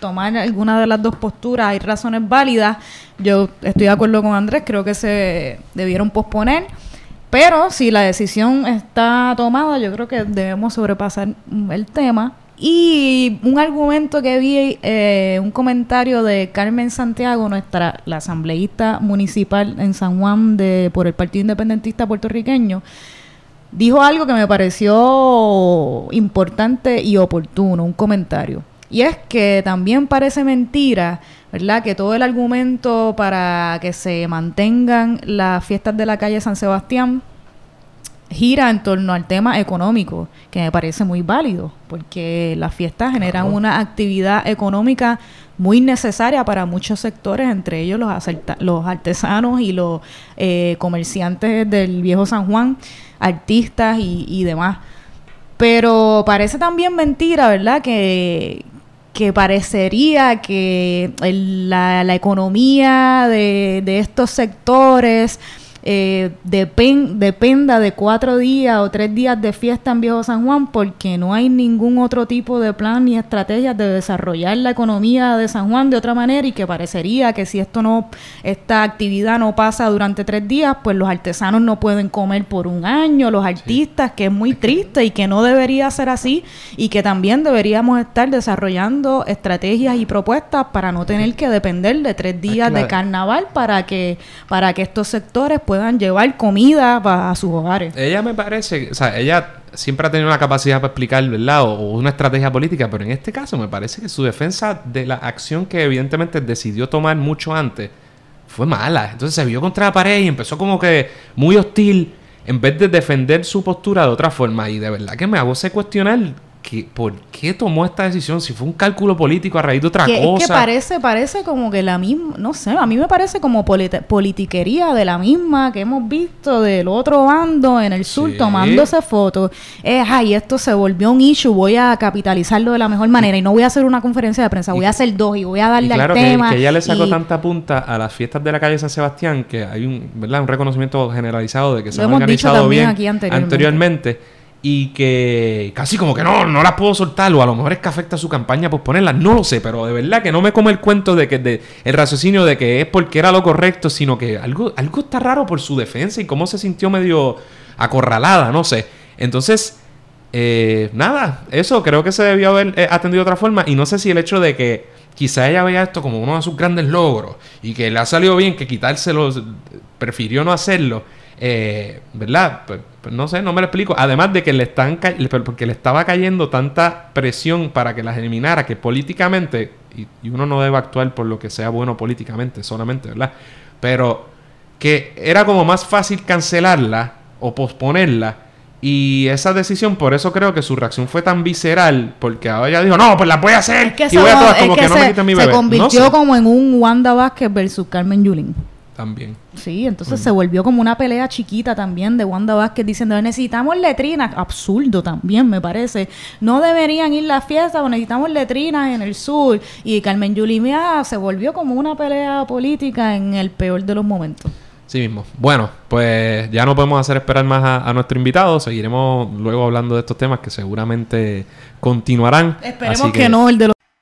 tomar alguna de las dos posturas, hay razones válidas. Yo estoy de acuerdo con Andrés, creo que se debieron posponer, pero si la decisión está tomada, yo creo que debemos sobrepasar el tema. Y un argumento que vi, eh, un comentario de Carmen Santiago, nuestra la asambleísta municipal en San Juan de por el Partido Independentista puertorriqueño, dijo algo que me pareció importante y oportuno, un comentario. Y es que también parece mentira, ¿verdad? Que todo el argumento para que se mantengan las fiestas de la calle San Sebastián gira en torno al tema económico, que me parece muy válido, porque las fiestas generan Claro. una actividad económica muy necesaria para muchos sectores, entre ellos los, los artesanos y los eh, comerciantes del viejo San Juan, artistas y, y demás. Pero parece también mentira, ¿verdad? Que, que parecería que la, la economía de, de estos sectores eh, dependa de cuatro días o tres días de fiesta en Viejo San Juan porque no hay ningún otro tipo de plan ni estrategia de desarrollar la economía de San Juan de otra manera y que parecería que si esto no, esta actividad no pasa durante tres días, pues los artesanos no pueden comer por un año, los artistas, que es muy triste y que no debería ser así y que también deberíamos estar desarrollando estrategias y propuestas para no tener que depender de tres días de carnaval para que, para que estos sectores puedan llevar comida a sus hogares. Ella me parece, o sea, ella siempre ha tenido una capacidad para explicar, ¿verdad? O, una estrategia política, pero en este caso me parece que su defensa de la acción que evidentemente decidió tomar mucho antes fue mala. Entonces se vio contra la pared y empezó como que muy hostil en vez de defender su postura de otra forma. Y de verdad que me hago ese cuestionar ¿por qué tomó esta decisión? Si fue un cálculo político a raíz de otra cosa. Es que parece, parece como que la misma, no sé, a mí me parece como politiquería de la misma que hemos visto del otro bando en el sur tomándose fotos. Es, ay, esto se volvió un issue, voy a capitalizarlo de la mejor manera y no voy a hacer una conferencia de prensa, voy a hacer dos y voy a darle al tema. Que, que ella le sacó tanta punta a las fiestas de la calle San Sebastián que hay un, ¿verdad? un reconocimiento generalizado de que se han organizado bien aquí anteriormente y que casi como que no, no las puedo soltar, o a lo mejor es que afecta su campaña por ponerlas, no lo sé, pero de verdad que no me come el cuento de que de, el raciocinio de que es porque era lo correcto, sino que algo, algo está raro por su defensa y cómo se sintió medio acorralada, no sé. Entonces, eh, nada, eso creo que se debió haber eh, atendido de otra forma, y no sé si el hecho de que quizá ella veía esto como uno de sus grandes logros y que le ha salido bien que quitárselo, prefirió no hacerlo eh, ¿verdad? Pues, no sé, no me lo explico. Además de que le están porque le estaba cayendo tanta presión para que las eliminara, que políticamente, y, uno no debe actuar por lo que sea bueno políticamente solamente, ¿verdad? Pero que era como más fácil cancelarla o posponerla. Y esa decisión, por eso creo que su reacción fue tan visceral, porque ahora ella dijo, no, pues la voy a hacer. y voy a como que, no me quiten mi bebé. Se convirtió como en un Wanda Vázquez versus Carmen Yulín. También. Sí, entonces se volvió como una pelea chiquita también de Wanda Vázquez diciendo necesitamos letrinas. Absurdo también, me parece. No deberían ir las fiestas, necesitamos letrinas en el sur. Y Carmen Yulimia se volvió como una pelea política en el peor de los momentos. Sí mismo. Bueno, pues ya no podemos hacer esperar más a, a nuestro invitado. Seguiremos luego hablando de estos temas que seguramente continuarán. Esperemos que no el de los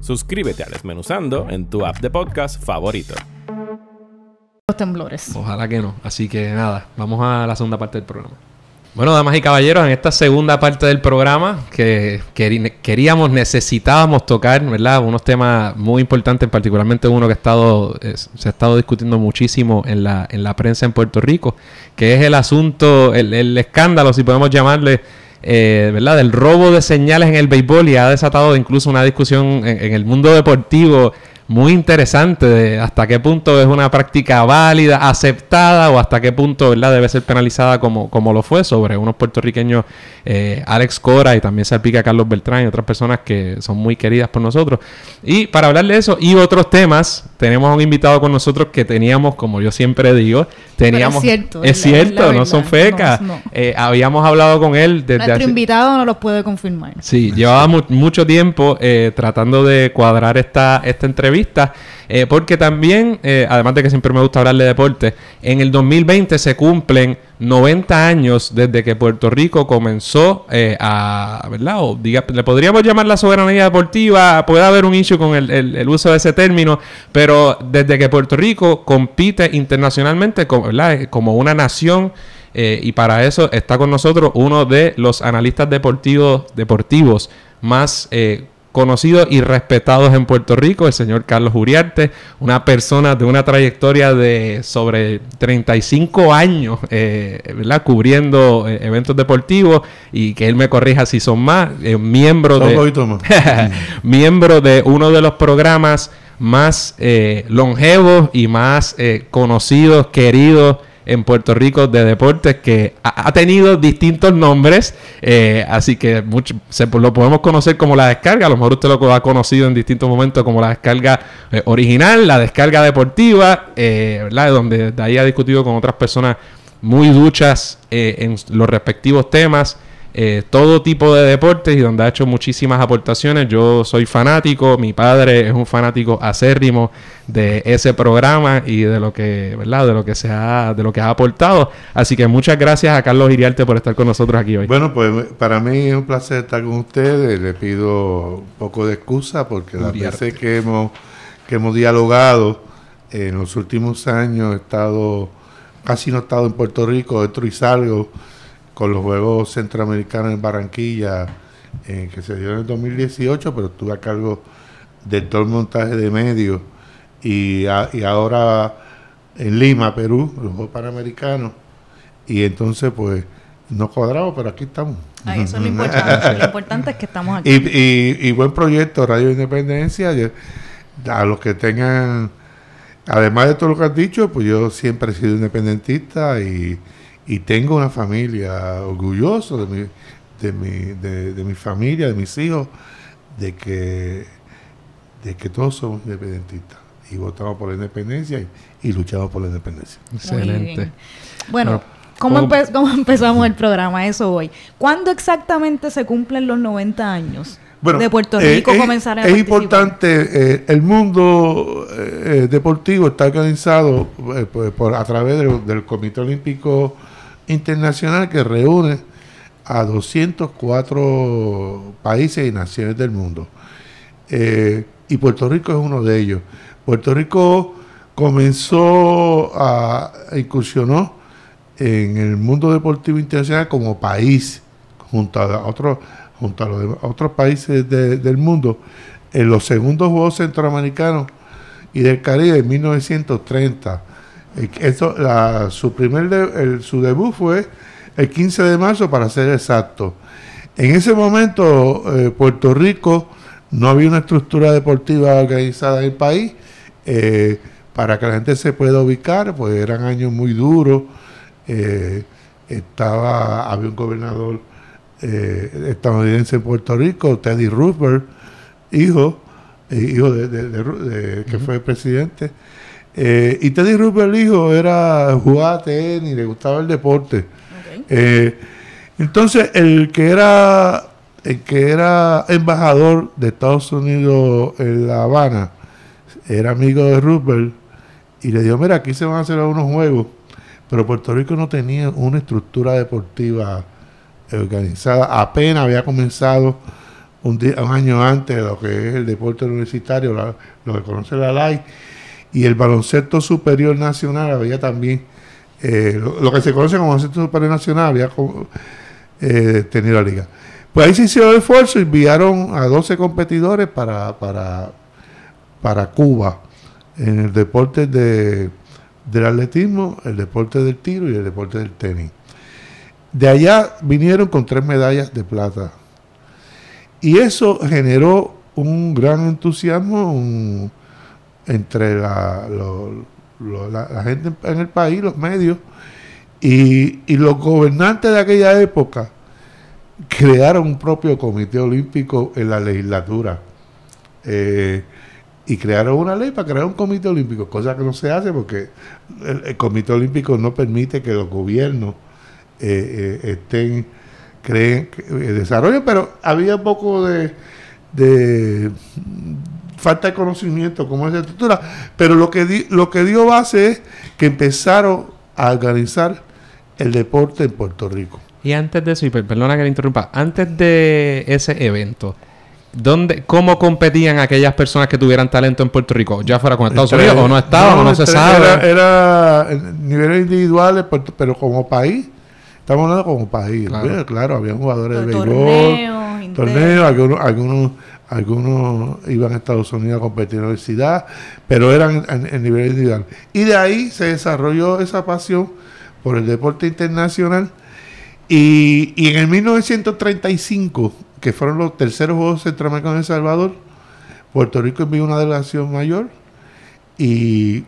Suscríbete a Desmenuzando en tu app de podcast favorito. Los temblores. Ojalá que no. Así que nada, vamos a la segunda parte del programa. Bueno, damas y caballeros, en esta segunda parte del programa que queríamos, necesitábamos tocar, ¿verdad? Unos temas muy importantes, particularmente uno que ha estado, se ha estado discutiendo muchísimo en la, en la prensa en Puerto Rico, que es el asunto, el, escándalo, si podemos llamarle, eh, ¿verdad? Del robo de señales en el béisbol y ha desatado incluso una discusión en el mundo deportivo muy interesante de hasta qué punto es una práctica válida, aceptada o hasta qué punto ¿verdad? debe ser penalizada como, como lo fue sobre unos puertorriqueños, eh, Alex Cora y también se aplica Carlos Beltrán y otras personas que son muy queridas por nosotros. Y para hablar de eso y otros temas, tenemos a un invitado con nosotros que teníamos, como yo siempre digo, teníamos... es cierto, es cierto no son fecas. Eh, habíamos hablado con él desde... Nuestro invitado no lo puede confirmar. Sí, llevaba mucho tiempo eh, tratando de cuadrar esta, esta entrevista eh, porque también, eh, además de que siempre me gusta hablar de deporte, en el 2020 se cumplen 90 años desde que Puerto Rico comenzó eh, a, ¿verdad? O diga, le podríamos llamar la soberanía deportiva, puede haber un issue con el, uso de ese término, pero desde que Puerto Rico compite internacionalmente como, como una nación, y para eso está con nosotros uno de los analistas deportivos, deportivos más conocidos y respetados en Puerto Rico, el señor Carlos Uriarte, una persona de una trayectoria de sobre 35 años, eh, ¿verdad? Cubriendo eh, eventos deportivos y que él me corrija si son más, eh, miembro de... miembro de uno de los programas más longevos y más conocidos, queridos en Puerto Rico de deportes que ha, tenido distintos nombres, eh, así que mucho, se, lo podemos conocer como la descarga, a lo mejor usted lo ha conocido en distintos momentos como la descarga eh, original, la descarga deportiva, eh. Donde de ahí ha discutido con otras personas muy duchas en los respectivos temas. Eh, todo tipo de deportes y donde ha hecho muchísimas aportaciones. Yo soy fanático, mi padre es un fanático acérrimo de ese programa y de lo que, ¿verdad? De lo que se ha, de lo que ha aportado. Así que muchas gracias a Carlos Iriarte por estar con nosotros aquí hoy. Bueno, pues para mí es un placer estar con ustedes. Le pido un poco de excusa porque las veces que hemos, que hemos dialogado en los últimos años he estado, casi no he estado en Puerto Rico, entro y salgo con los Juegos Centroamericanos en Barranquilla, eh, que se dio en el 2018, pero estuve a cargo del todo el montaje de medios y, y ahora en Lima, Perú, los Juegos Panamericanos. Y entonces, pues, no cuadrado, pero aquí estamos. eso es lo importante. lo importante es que estamos aquí. Y, y, buen proyecto, Radio Independencia. a los que tengan, además de todo lo que has dicho, pues yo siempre he sido independentista y y tengo una familia orgulloso de mi, de mi, de, mi familia, de mis hijos, de que, de que todos somos independentistas y votamos por la independencia y, luchamos por la independencia. Excelente. Bueno, ¿cómo, empezamos el programa? Eso hoy. ¿Cuándo exactamente se cumplen los 90 años? De Puerto eh, Rico comenzar a Es importante, eh, el mundo eh, deportivo está organizado pues, por, a través del Comité Olímpico internacional que reúne a 204 países y naciones del mundo. Eh, y Puerto Rico es uno de ellos. Puerto Rico comenzó a incursionó en el mundo deportivo internacional como país junto a otros junto a los otros países del mundo en los segundos Juegos Centroamericanos y del Caribe en 1930 eso, su, primer su debut fue el 15 de marzo, para ser exacto. En ese momento, eh, Puerto Rico no había una estructura deportiva organizada en el país. Eh, para que la gente se pueda ubicar, pues eran años muy duros. Eh, estaba, había un gobernador estadounidense en Puerto Rico, Teddy Roosevelt, hijo, hijo de, que fue presidente. Eh, y Teddy Roosevelt, hijo, era jugaba tenis, le gustaba el deporte. Eh, entonces, el que era el que era embajador de Estados Unidos en La Habana era amigo de Roosevelt y le dijo, mira, aquí se van a hacer algunos juegos, pero Puerto Rico no tenía una estructura deportiva organizada, apenas había comenzado un, un año antes de lo que es el deporte universitario, lo que conoce la LAI, y el baloncesto superior nacional había también, eh, lo, que se conoce como baloncesto superior nacional, había eh, tenido la liga. Pues ahí se hizo el esfuerzo, enviaron a 12 competidores para, para, para Cuba en el deporte de, del atletismo, el deporte del tiro y el deporte del tenis. De allá vinieron con tres medallas de plata. Y eso generó un gran entusiasmo, entre la, gente en el país, los medios, y, los gobernantes de aquella época crearon un propio comité olímpico en la legislatura. Eh, y crearon una ley para crear un comité olímpico, cosa que no se hace porque el, comité olímpico no permite que los gobiernos eh, eh, estén, creen, desarrollen, pero había un poco de, de falta de conocimiento como esa estructura, pero lo que, lo que dio base es que empezaron a organizar el deporte en Puerto Rico. Y antes de eso, y perdona que le interrumpa, antes de ese evento, ¿dónde, ¿cómo competían aquellas personas que tuvieran talento en Puerto Rico? ¿Ya fuera con Estados Unidos o no estaban o no se sabe? Era, niveles individuales, pero como país, estamos hablando como país. Claro, había jugadores de béisbol, torneos, algunos, algunos algunos iban a Estados Unidos a competir en la universidad, pero eran en, nivel individual. Y de ahí se desarrolló esa pasión por el deporte internacional. Y, en el 1935, que fueron los terceros Juegos Centroamericanos de El Salvador, Puerto Rico envió una delegación mayor y,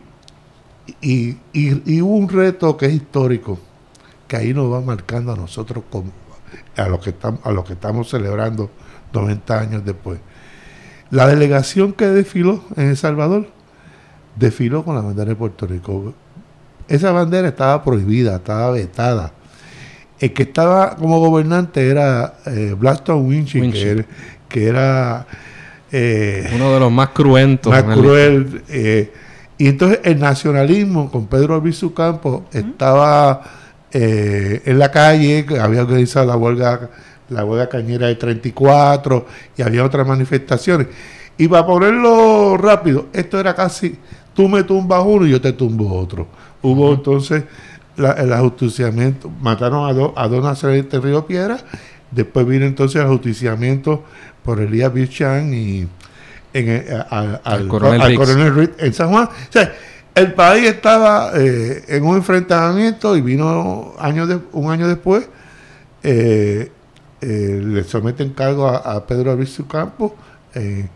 y, y, hubo un reto que es histórico, que ahí nos va marcando a nosotros como a lo que estamos, a lo que estamos celebrando 90 años después. La delegación que desfiló en El Salvador desfiló con la bandera de Puerto Rico. Esa bandera estaba prohibida, estaba vetada. El que estaba como gobernante era eh, Blackstone Winchy, que era, eh, uno de los más cruentos. Más cruel. Eh, y entonces el nacionalismo con Pedro Albizu Campos estaba eh, en la calle, había organizado la huelga, la huelga cañera de 34 y había otras manifestaciones. Y para ponerlo rápido, esto era casi, tú me tumbas uno y yo te tumbo otro. Hubo entonces el ajusticiamiento, mataron a, dos a dos nacionalistas de Río Piedra, después vino entonces el ajusticiamiento por Elías Bichan y en al, coronel Reed en San Juan. O sea, el país estaba eh, en un enfrentamiento y vino años un año después, eh, eh, le someten cargo a, Pedro Albizu Campos en,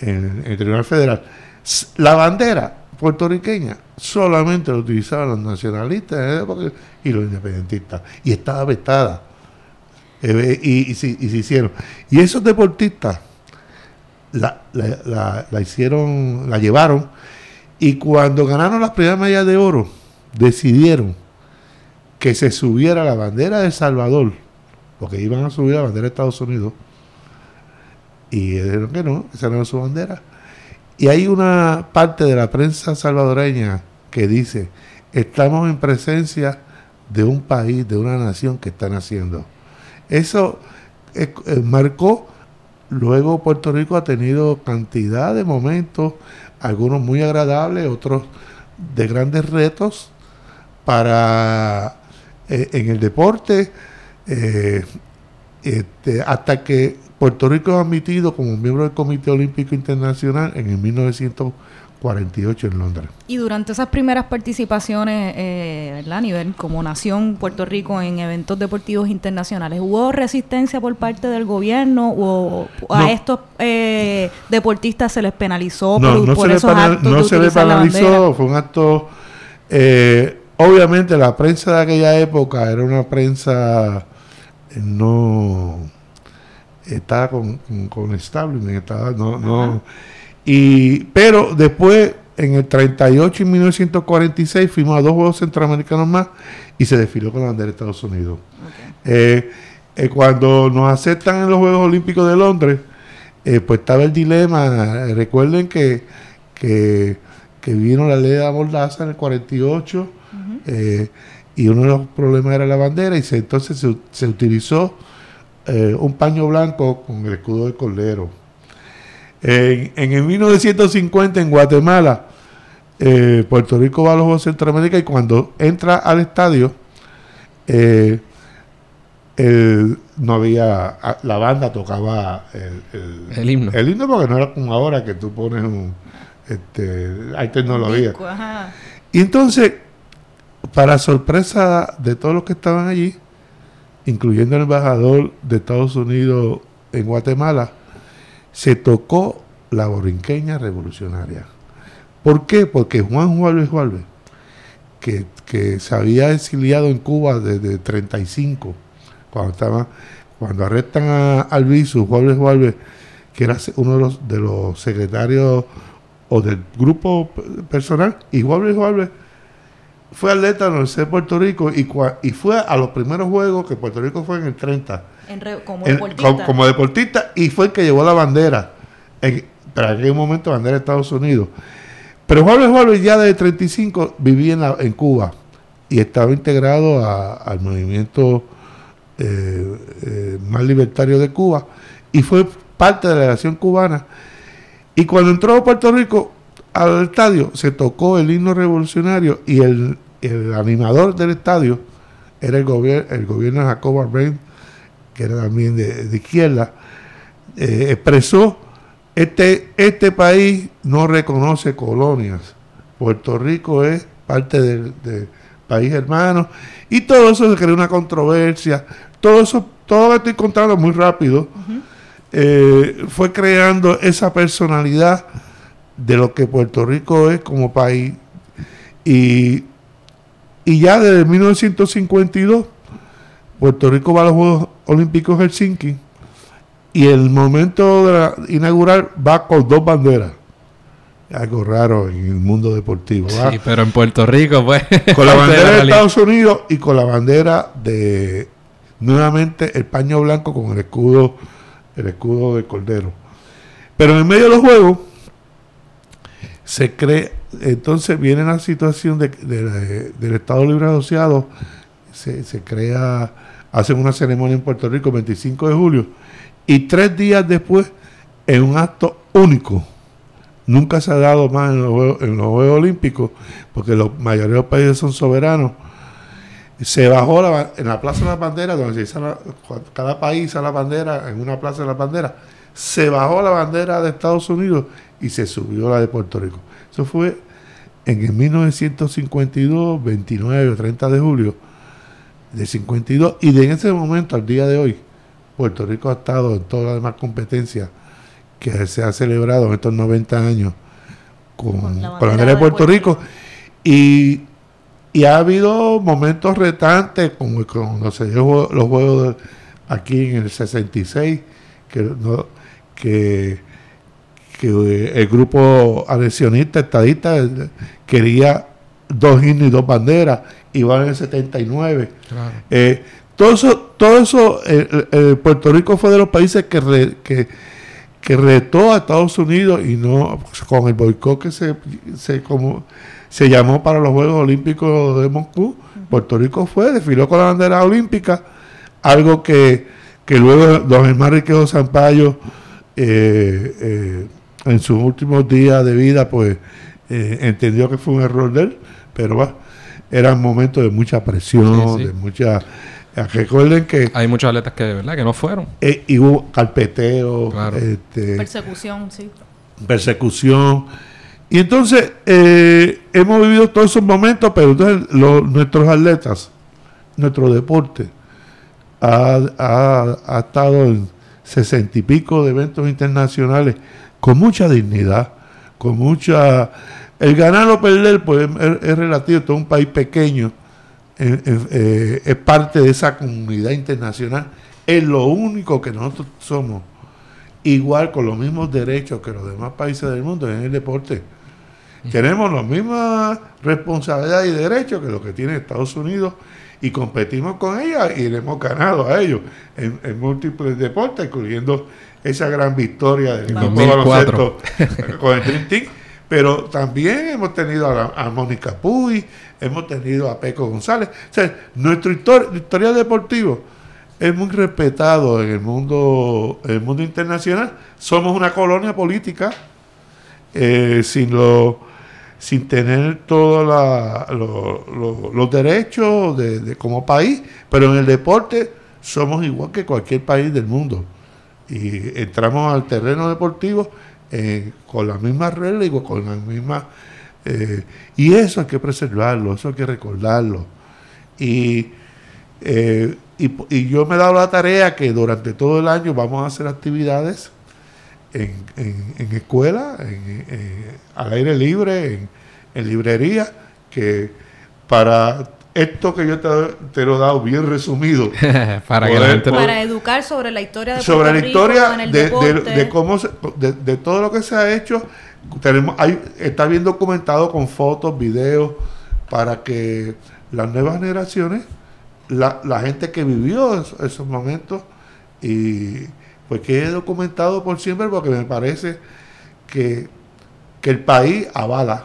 el Tribunal Federal. La bandera puertorriqueña solamente la utilizaban los nacionalistas y los independentistas. Y estaba vetada. y, y, se, y se hicieron. Y esos deportistas la, la, hicieron, la llevaron y cuando ganaron las primeras medallas de oro, decidieron que se subiera la bandera de Salvador, porque iban a subir la bandera de Estados Unidos, y dijeron que no, esa no era su bandera. Y hay una parte de la prensa salvadoreña que dice, estamos en presencia de un país, de una nación que están haciendo. Eso eh, eh, marcó Luego Puerto Rico ha tenido cantidad de momentos, algunos muy agradables, otros de grandes retos para eh, en el deporte, eh, este, hasta que Puerto Rico es admitido como miembro del Comité Olímpico Internacional en el 1900 48 en Londres. Y durante esas primeras participaciones eh, a nivel como nación Puerto Rico en eventos deportivos internacionales, ¿hubo resistencia por parte del gobierno o a estos eh, deportistas se les penalizó no, por, no se esos actos No se les penalizó, fue un acto... Eh, obviamente la prensa de aquella época era una prensa eh, no... Estaba con, estaba, no, no y, pero después, en el 38 y 1946, fuimos a dos Juegos Centroamericanos más y se desfiló con la bandera de Estados Unidos. Eh, eh, cuando nos aceptan en los Juegos Olímpicos de Londres, eh, pues estaba el dilema. Recuerden que, que, vino la ley de la mordaza en el 48 y uno de los problemas era la bandera y se, entonces se, se utilizó un paño blanco con el escudo de Cordero. En, el 1950 en Guatemala, eh, Puerto Rico va a los Juegos Centroamérica y cuando entra al estadio, eh, no había, la banda tocaba el, himno. El himno porque no era como ahora que tú pones un, este, hay tecnología. y entonces, para sorpresa de todos los que estaban allí, incluyendo el embajador de Estados Unidos en Guatemala, se tocó la borinqueña revolucionaria. ¿Por qué? Porque Juan Juárez Juárez, que, que, se había exiliado en Cuba desde 35, cuando estaba, cuando arrestan a Alviso, Juárez Juárez, que era uno de los, secretarios o del grupo personal, y Juárez Juárez fue atleta en el de Puerto Rico y, y fue a los primeros juegos que Puerto Rico fue en el 30 como, deportista. como, deportista. y fue el que llevó la bandera. En, para aquel momento bandera de Estados Unidos. Pero Juan Juárez ya desde 35 vivía en, en Cuba y estaba integrado al movimiento eh, eh, más libertario de Cuba y fue parte de la delegación cubana. Y cuando entró a Puerto Rico al estadio, se tocó el himno revolucionario y el, animador del estadio era el, gobierno el gobierno de Jacob Arbenz que era también de, izquierda, eh, expresó, este, este país no reconoce colonias, Puerto Rico es parte del, país hermano, y todo eso se creó una controversia, todo eso, todo lo estoy contando muy rápido, eh, fue creando esa personalidad de lo que Puerto Rico es como país. Y, y ya desde 1952, Puerto Rico va a los Juegos Olímpicos Helsinki y el momento de la inaugural va con dos banderas. Algo raro en el mundo deportivo. Sí, pero en Puerto Rico, pues. con la bandera de. Estados Unidos y con la bandera de nuevamente el paño blanco con el escudo el escudo de Cordero pero en el medio de los juegos se cree entonces viene la situación de, de la- del Estado Libre Asociado se, crea hacen una ceremonia en Puerto Rico el 25 de julio y tres días después en un acto único nunca se ha dado más en los Juegos, Olímpicos, porque los mayoría de los países son soberanos. Se bajó la ba- en la Plaza de la Bandera, donde se la- cada país iza la bandera en una Plaza de la Bandera, se bajó la bandera de Estados Unidos y se subió la de Puerto Rico. Eso fue en el 1952, 29 o 30 de julio de 52, y de ese momento al día de hoy, Puerto Rico ha estado en todas las demás competencias que se ha celebrado en estos 90 años con, Con la con la bandera de Puerto, Rico. Y, y ha habido momentos retantes, como cuando se dio los juegos aquí en el 66, que, no- que, que eh, el grupo adhesionista, estadista, eh, quería dos himnos y dos banderas, igual en el 79. Claro. Eh, todo eso, todo eso eh, eh, Puerto Rico fue de los países que, re- que, que retó a Estados Unidos y no con el boicot que se, se, como, se llamó para los Juegos Olímpicos de Moscú. Puerto Rico fue, desfiló con la bandera olímpica, algo que, que luego don Germán Riquejo Sampaio eh, en sus últimos días de vida pues eh, entendió que fue un error de él, pero va, eran momentos de mucha presión, Sí, sí. de mucha... Recuerden que Hay muchos atletas que de verdad que no fueron. eh, y hubo carpeteo, Claro. este, Persecución, sí. persecución. Y entonces eh, hemos vivido todos esos momentos, pero entonces lo- nuestros atletas, nuestro deporte, ha, ha- ha estado en sesenta y pico de eventos internacionales con mucha dignidad, con mucha... El ganar o perder pues es, es relativo, todo un país pequeño eh, eh, eh, es parte de esa comunidad internacional, es lo único que nosotros somos igual con los mismos derechos que los demás países del mundo en el deporte. Tenemos las mismas responsabilidades y derechos que los que tiene Estados Unidos y competimos con ella y le hemos ganado a ellos en, en múltiples deportes, incluyendo esa gran victoria del equipo de 2004. baloncesto con el Dream Team. Pero también hemos tenido a, a Mónica Puy, hemos tenido a Peco González. O sea, nuestro histor- historial deportivo es muy respetado en el mundo, en el mundo internacional. Somos una colonia política eh, sin lo, sin tener todos la- lo- lo- los derechos de, de como país, pero en el deporte somos igual que cualquier país del mundo. Y entramos al terreno deportivo eh, con las mismas reglas y con las mismas... eh, y eso hay que preservarlo, eso hay que recordarlo. Y eh, y, y yo me he dado la tarea que durante todo el año vamos a hacer actividades en, en, escuela, en, al aire libre, en librería, que para esto que yo te, te lo he dado bien resumido, Para que Poder- la gente... poder- Para educar sobre la historia de sobre Puerto la historia de, de- deporte. de cómo se- de, de todo lo que se ha hecho tenemos hay, está bien documentado con fotos videos para que las nuevas generaciones la, la gente que vivió es- esos momentos y pues quede documentado por siempre porque me parece que, que el país avala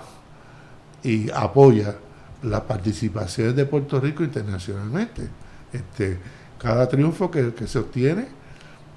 y apoya las participaciones de Puerto Rico internacionalmente. Este, cada triunfo que, que se obtiene,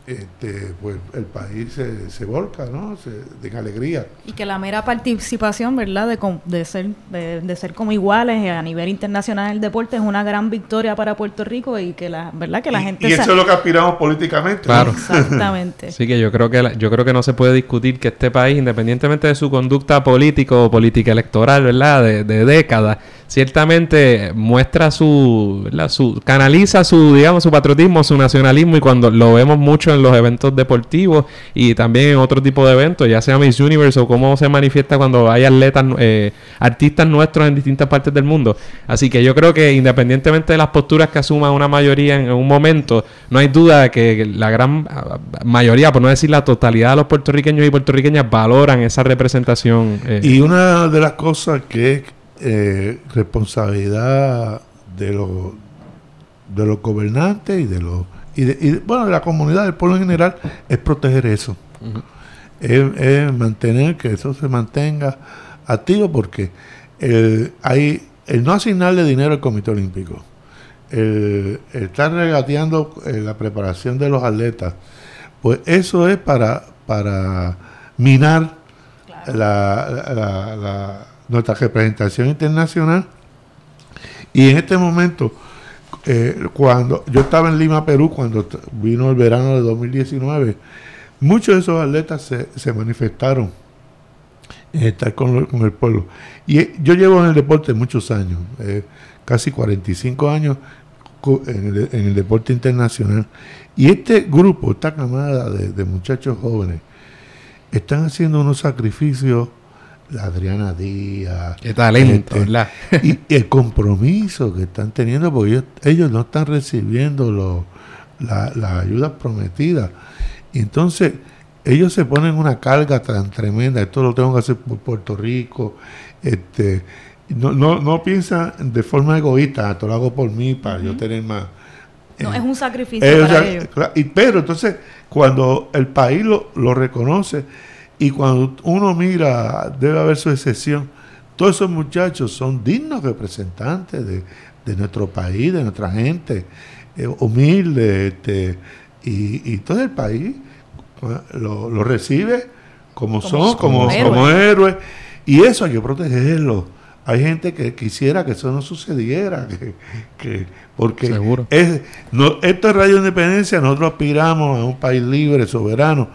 este, pues el país se, se volca, ¿no? Se, de alegría. Y que la mera participación, ¿verdad? De, de ser de, de ser como iguales a nivel internacional del deporte es una gran victoria para Puerto Rico y que la verdad que la Y- gente y, eso es lo que aspiramos políticamente. ¿no? Claro. exactamente. Así que yo creo que la- yo creo que no se puede discutir que este país, independientemente de su conducta política o política electoral, ¿verdad? De, de décadas, ciertamente muestra su, ¿verdad? su canaliza su digamos su patriotismo, su nacionalismo y cuando lo vemos mucho en los eventos deportivos y también en otro tipo de eventos, ya sea Miss Universe o cómo se manifiesta cuando hay atletas eh, artistas nuestros en distintas partes del mundo. Así que yo creo que independientemente de las posturas que asuma una mayoría en, un momento, no hay duda de que la gran mayoría, por no decir la totalidad de los puertorriqueños y puertorriqueñas valoran esa representación. Eh. Y una de las cosas que eh, responsabilidad de los de los gobernantes y de los y, de, bueno de la comunidad del pueblo en general es proteger eso. Es, mantener que eso se mantenga activo porque el, hay, el no asignarle dinero al Comité Olímpico, el, estar regateando eh, la preparación de los atletas, pues eso es para, para minar la, nuestra representación internacional. Y en este momento, eh, cuando yo estaba en Lima, Perú, cuando vino el verano de 2019, muchos de esos atletas se, se manifestaron en estar con, el pueblo. Y eh, yo llevo en el deporte muchos años, eh, casi 45 años en el, deporte internacional. Y este grupo, esta camada de, muchachos jóvenes, están haciendo unos sacrificios Adriana Díaz. Qué talento, este, y, el compromiso que están teniendo, porque ellos, no están recibiendo lo, la, las ayudas prometidas. Y entonces ellos se ponen una carga tan tremenda, esto lo tengo que hacer por Puerto Rico, este, no, no, no piensan de forma egoísta, esto lo hago por mí para yo tener más. No, es un sacrificio eh, para ellos. Y, pero entonces, cuando el país lo, lo reconoce y cuando uno mira, debe haber su excepción, todos esos muchachos son dignos representantes de, de nuestro país, de nuestra gente, eh, humilde, este, y, y todo el país lo, recibe como, son, como, como, héroes. Y eso hay que protegerlo. Hay gente que quisiera que eso no sucediera, que, porque Es, no, esto es Radio Independencia, nosotros aspiramos a un país libre, soberano,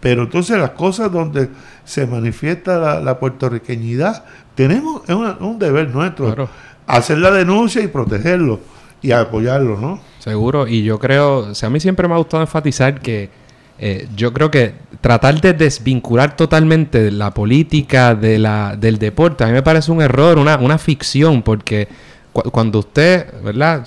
pero entonces las cosas donde se manifiesta la, puertorriqueñidad, tenemos, es un deber nuestro, hacer la denuncia y protegerlo y apoyarlo, ¿no? Seguro, y yo creo, o sea, a mí siempre me ha gustado enfatizar que eh, yo creo que tratar de desvincular totalmente la política de la, del deporte, a mí me parece un error, una, una ficción, porque cuando usted, ¿verdad?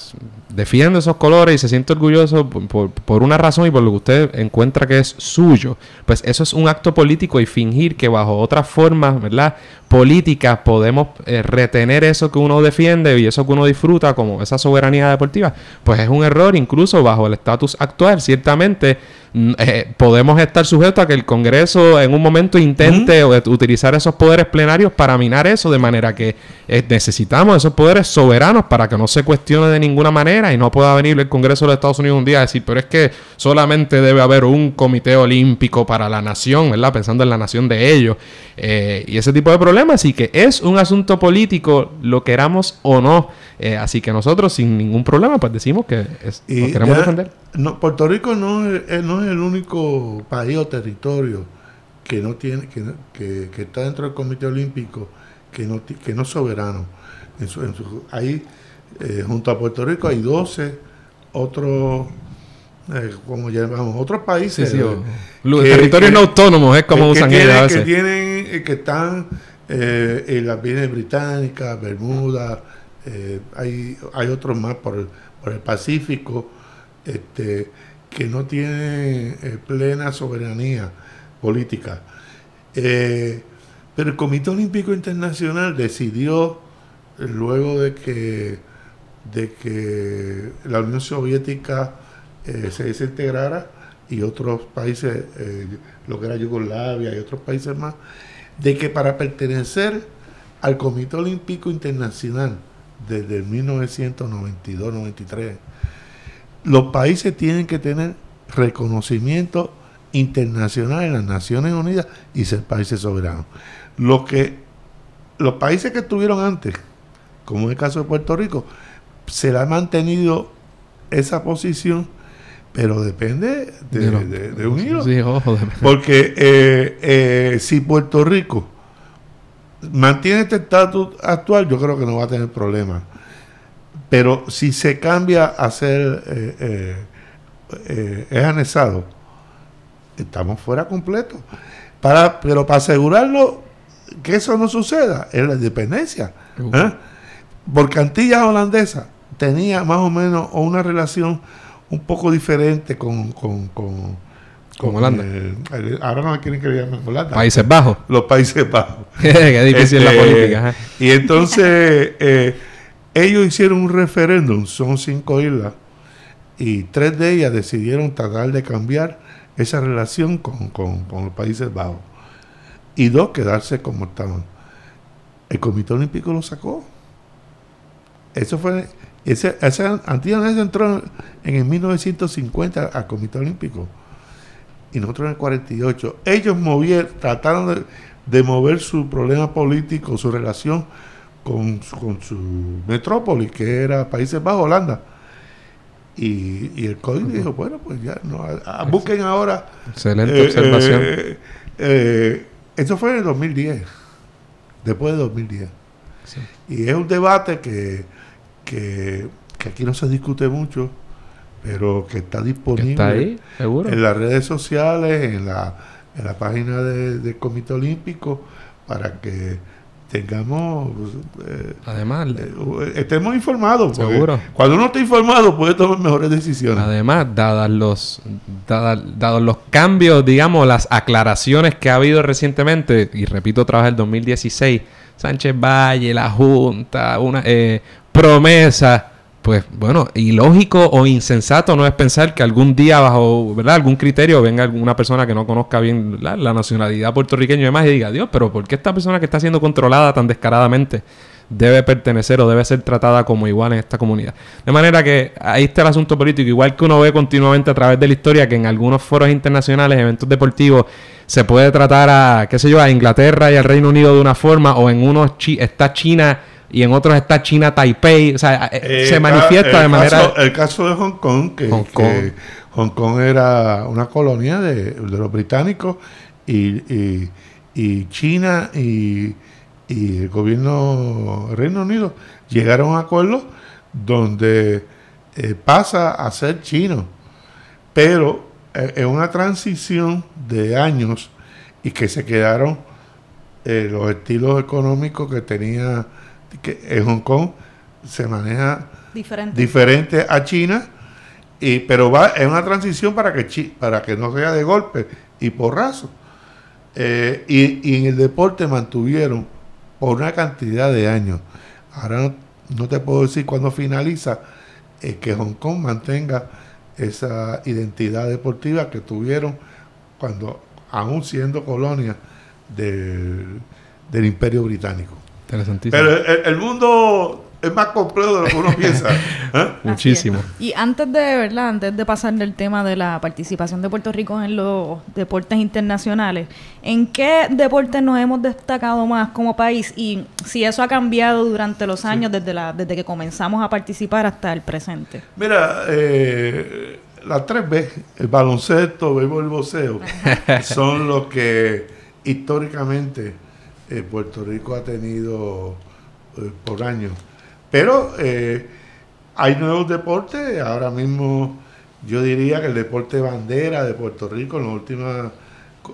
Defiende esos colores y se siente orgulloso por, por, una razón y por lo que usted encuentra que es suyo, pues eso es un acto político y fingir que bajo otras formas, ¿verdad? Políticas podemos eh, retener eso que uno defiende y eso que uno disfruta como esa soberanía deportiva, pues es un error incluso bajo el estatus actual. Ciertamente eh, podemos estar sujetos a que el Congreso en un momento intente utilizar esos poderes plenarios para minar eso, de manera que eh, necesitamos esos poderes soberanos para que no se cuestione de ninguna manera y no pueda venir el Congreso de Estados Unidos un día a decir, pero es que solamente debe haber un comité olímpico para la nación, ¿verdad? Pensando en la nación de ellos. Eh, y ese tipo de problemas, y que es un asunto político, lo queramos o no. así que nosotros sin ningún problema pues decimos que lo queremos defender. No, Puerto Rico no es, no es el único país o territorio que no tiene que, que, está dentro del Comité Olímpico que no que no es soberano. En su, en su, ahí eh, junto a Puerto Rico hay 12 otros eh, como llamamos otros países los territorios no autónomos es como usan ellos que tienen eh, que están en las bienes británicas Bermuda hay hay otros más por el, por el Pacífico este, que no tiene eh, plena soberanía política. Eh, pero el Comité Olímpico Internacional decidió, eh, luego de que, de que la Unión Soviética se desintegrara y otros países, lo que era Yugoslavia y otros países más, de que para pertenecer al Comité Olímpico Internacional desde 1992-93, los países tienen que tener reconocimiento internacional en las Naciones Unidas y ser países soberanos. Lo que los países que estuvieron antes, como en el caso de Puerto Rico, se le ha mantenido esa posición, pero depende de, de, Porque eh, eh, si Puerto Rico mantiene este estatus actual, yo creo que no va a tener problemas. Pero si se cambia a ser eh, es anexado, estamos fuera completo. Para, pero para asegurarlo que eso no suceda, es la independencia. Porque Antillas Holandesa tenía más o menos una relación un poco diferente con, con, con, Con Holanda. eh, ahora no quieren que le llamen Holanda. Países Bajos. Los Países Bajos. Qué difícil la Este, política. Y entonces eh, ellos hicieron un referéndum, son cinco islas, y tres de ellas decidieron tratar de cambiar esa relación con, con- con los Países Bajos. Y dos quedarse como estaban. El Comité Olímpico lo sacó. Eso fue. Ese, ese Holandesa entró en el 1950 al Comité Olímpico y nosotros en el 48. Ellos movieron, trataron de, de mover su problema político, su relación con, su- con su metrópoli, que era Países Bajos, Holanda. Y, y el COI dijo, bueno, pues ya, no, a- a- busquen ahora. Excelente eh, observación. eh, eh, eso fue en el 2010, después de 2010. Sí. Y es un debate que, que, que aquí no se discute mucho, pero que está disponible está ahí, seguro. en las redes sociales, en la, en la página de- del Comité Olímpico, para que tengamos, eh, Además, eh, estemos informados. Seguro. Cuando uno está informado puede tomar mejores decisiones. Además, dadas los, dada- dados los cambios, digamos, las aclaraciones que ha habido recientemente, y repito otra vez el 2016, Sánchez Valle, la Junta, una eh, promesa, pues bueno, ilógico o insensato no es pensar que algún día bajo, ¿verdad? Algún criterio venga alguna persona que no conozca bien la, nacionalidad puertorriqueña y demás y diga, Dios, pero ¿por qué esta persona que está siendo controlada tan descaradamente debe pertenecer o debe ser tratada como igual en esta comunidad. De manera que ahí está el asunto político, igual que uno ve continuamente a través de la historia que en algunos foros internacionales, eventos deportivos, se puede tratar a, qué sé yo, a Inglaterra y al Reino Unido de una forma, o en unos chi- está China y en otros está China Taipei, o sea, eh, Eh, se manifiesta el de manera... caso- el caso de Hong Kong, que Hong que Kong. Hong Kong era una colonia de, de los británicos y, y- y China y, y el gobierno Reino Unido llegaron a acuerdos donde eh, pasa a ser chino, pero eh, es una transición de años y que se quedaron los estilos económicos que tenía que en Hong Kong se maneja Diferente. diferente a China y pero va es una transición para que para que no sea de golpe y porrazo. Eh, y, y en el deporte mantuvieron por una cantidad de años. Ahora no, no te puedo decir cuándo finaliza eh, que Hong Kong mantenga esa identidad deportiva que tuvieron cuando aún siendo colonia del, del imperio británico Interesantísimo. pero el, el mundo es más complejo de lo que uno piensa. ¿eh? Muchísimo. Y antes de, ¿verdad? Antes de pasar del tema de la participación de Puerto Rico en los deportes internacionales, ¿en qué deportes nos hemos destacado más como país? Y si eso ha cambiado durante los años, desde, la, desde que comenzamos a participar hasta el presente. Mira, eh, las tres B, el baloncesto, el béisbol y el boxeo, son los que históricamente eh, Puerto Rico ha tenido eh, por años. Pero eh, hay nuevos deportes, ahora mismo yo diría que el deporte bandera de Puerto Rico en los últimos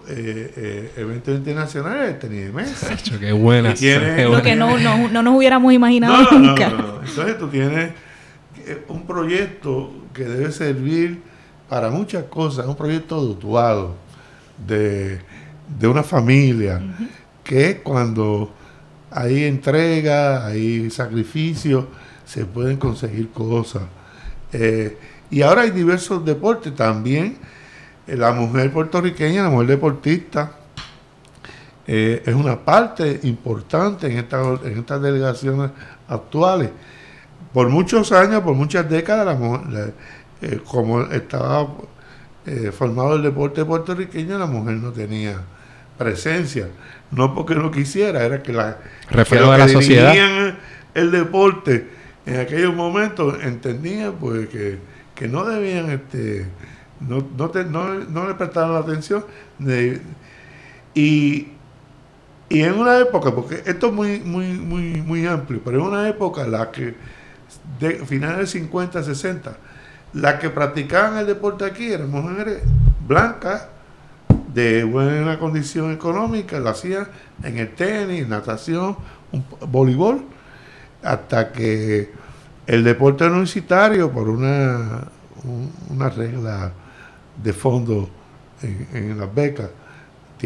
eh, eh, eventos internacionales es el tenis de mesa. Qué buena. Lo que no, no, no nos hubiéramos imaginado No, nunca. no, no. Entonces tú tienes un proyecto que debe servir para muchas cosas, un proyecto dutuado de, de una familia, que cuando hay entrega, hay sacrificio, se pueden conseguir cosas. Eh, y ahora hay diversos deportes también. eh, la mujer puertorriqueña, la mujer deportista, eh, es una parte importante en, esta- en estas delegaciones actuales. Por muchos años, por muchas décadas, la mujer- como estaba formado el deporte puertorriqueño, la mujer no tenía presencia. No porque no quisiera, era que, la, de los la sociedad. el deporte en aquellos momentos entendían pues que, que no debían este no, no, te- no, no le prestaron la atención de- y Y en una época, porque esto es muy, muy, muy, muy amplio, pero en una época la que, de finales de 50, 60, las que practicaban el deporte aquí eran mujeres blancas, de buena condición económica, lo hacían en el tenis, natación, voleibol, hasta que el deporte universitario, por una, una regla de fondo en, en las becas,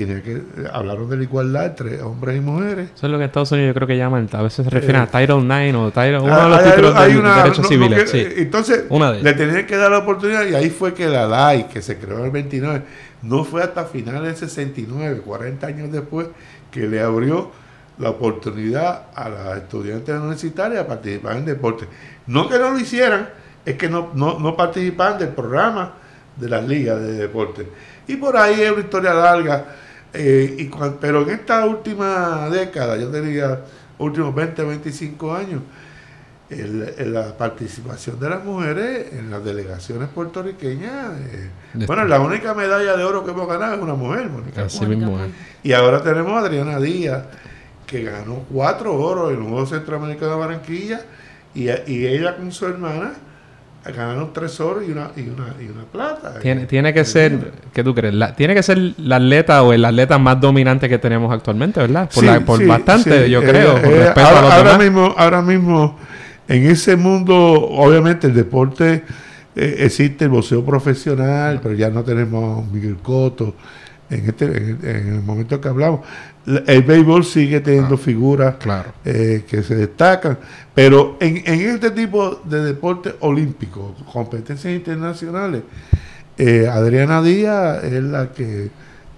que hablaron de la igualdad entre hombres y mujeres. Eso es lo que en Estados Unidos yo creo que llaman, a veces se refieren a Title IX o Title, uno de los títulos hay de una- derechos no, civiles. sí. Entonces, Una de le tenían que dar la oportunidad y ahí fue que la LAI, que se creó en el 29, no fue hasta finales del 69, 40 años después, que le abrió la oportunidad a las estudiantes universitarias a participar en deporte. No que no lo hicieran, es que no, no, no participaban del programa de las ligas de deporte. Y por ahí es una historia larga. Eh, y cuan- pero en esta última década, yo diría últimos 20, 25 años, el- el- la participación de las mujeres en las delegaciones puertorriqueñas. eh, bueno, la única medalla de oro que hemos ganado es una mujer, Mónica. Así mismo. Y ahora tenemos a Adriana Díaz, que ganó cuatro oros en los Juegos Centroamericanos de Barranquilla, y, y ella con su hermana ganaron tres oros y una, y una, y una plata. Tiene, tiene que ser, ¿qué tú crees? La- tiene que ser la atleta o el atleta más dominante que tenemos actualmente, ¿verdad? Por, Sí, la- por sí, bastante, sí. yo Eh, creo, eh, respeto ahora, mismo, ahora mismo, en ese mundo, obviamente el deporte eh, existe el boxeo profesional, pero ya no tenemos Miguel Cotto. En, este, en, el momento que hablamos, La- el béisbol sigue teniendo figuras Claro. eh, que se destacan, pero en, en este tipo de deporte olímpico, competencias internacionales, eh, Adriana Díaz es la que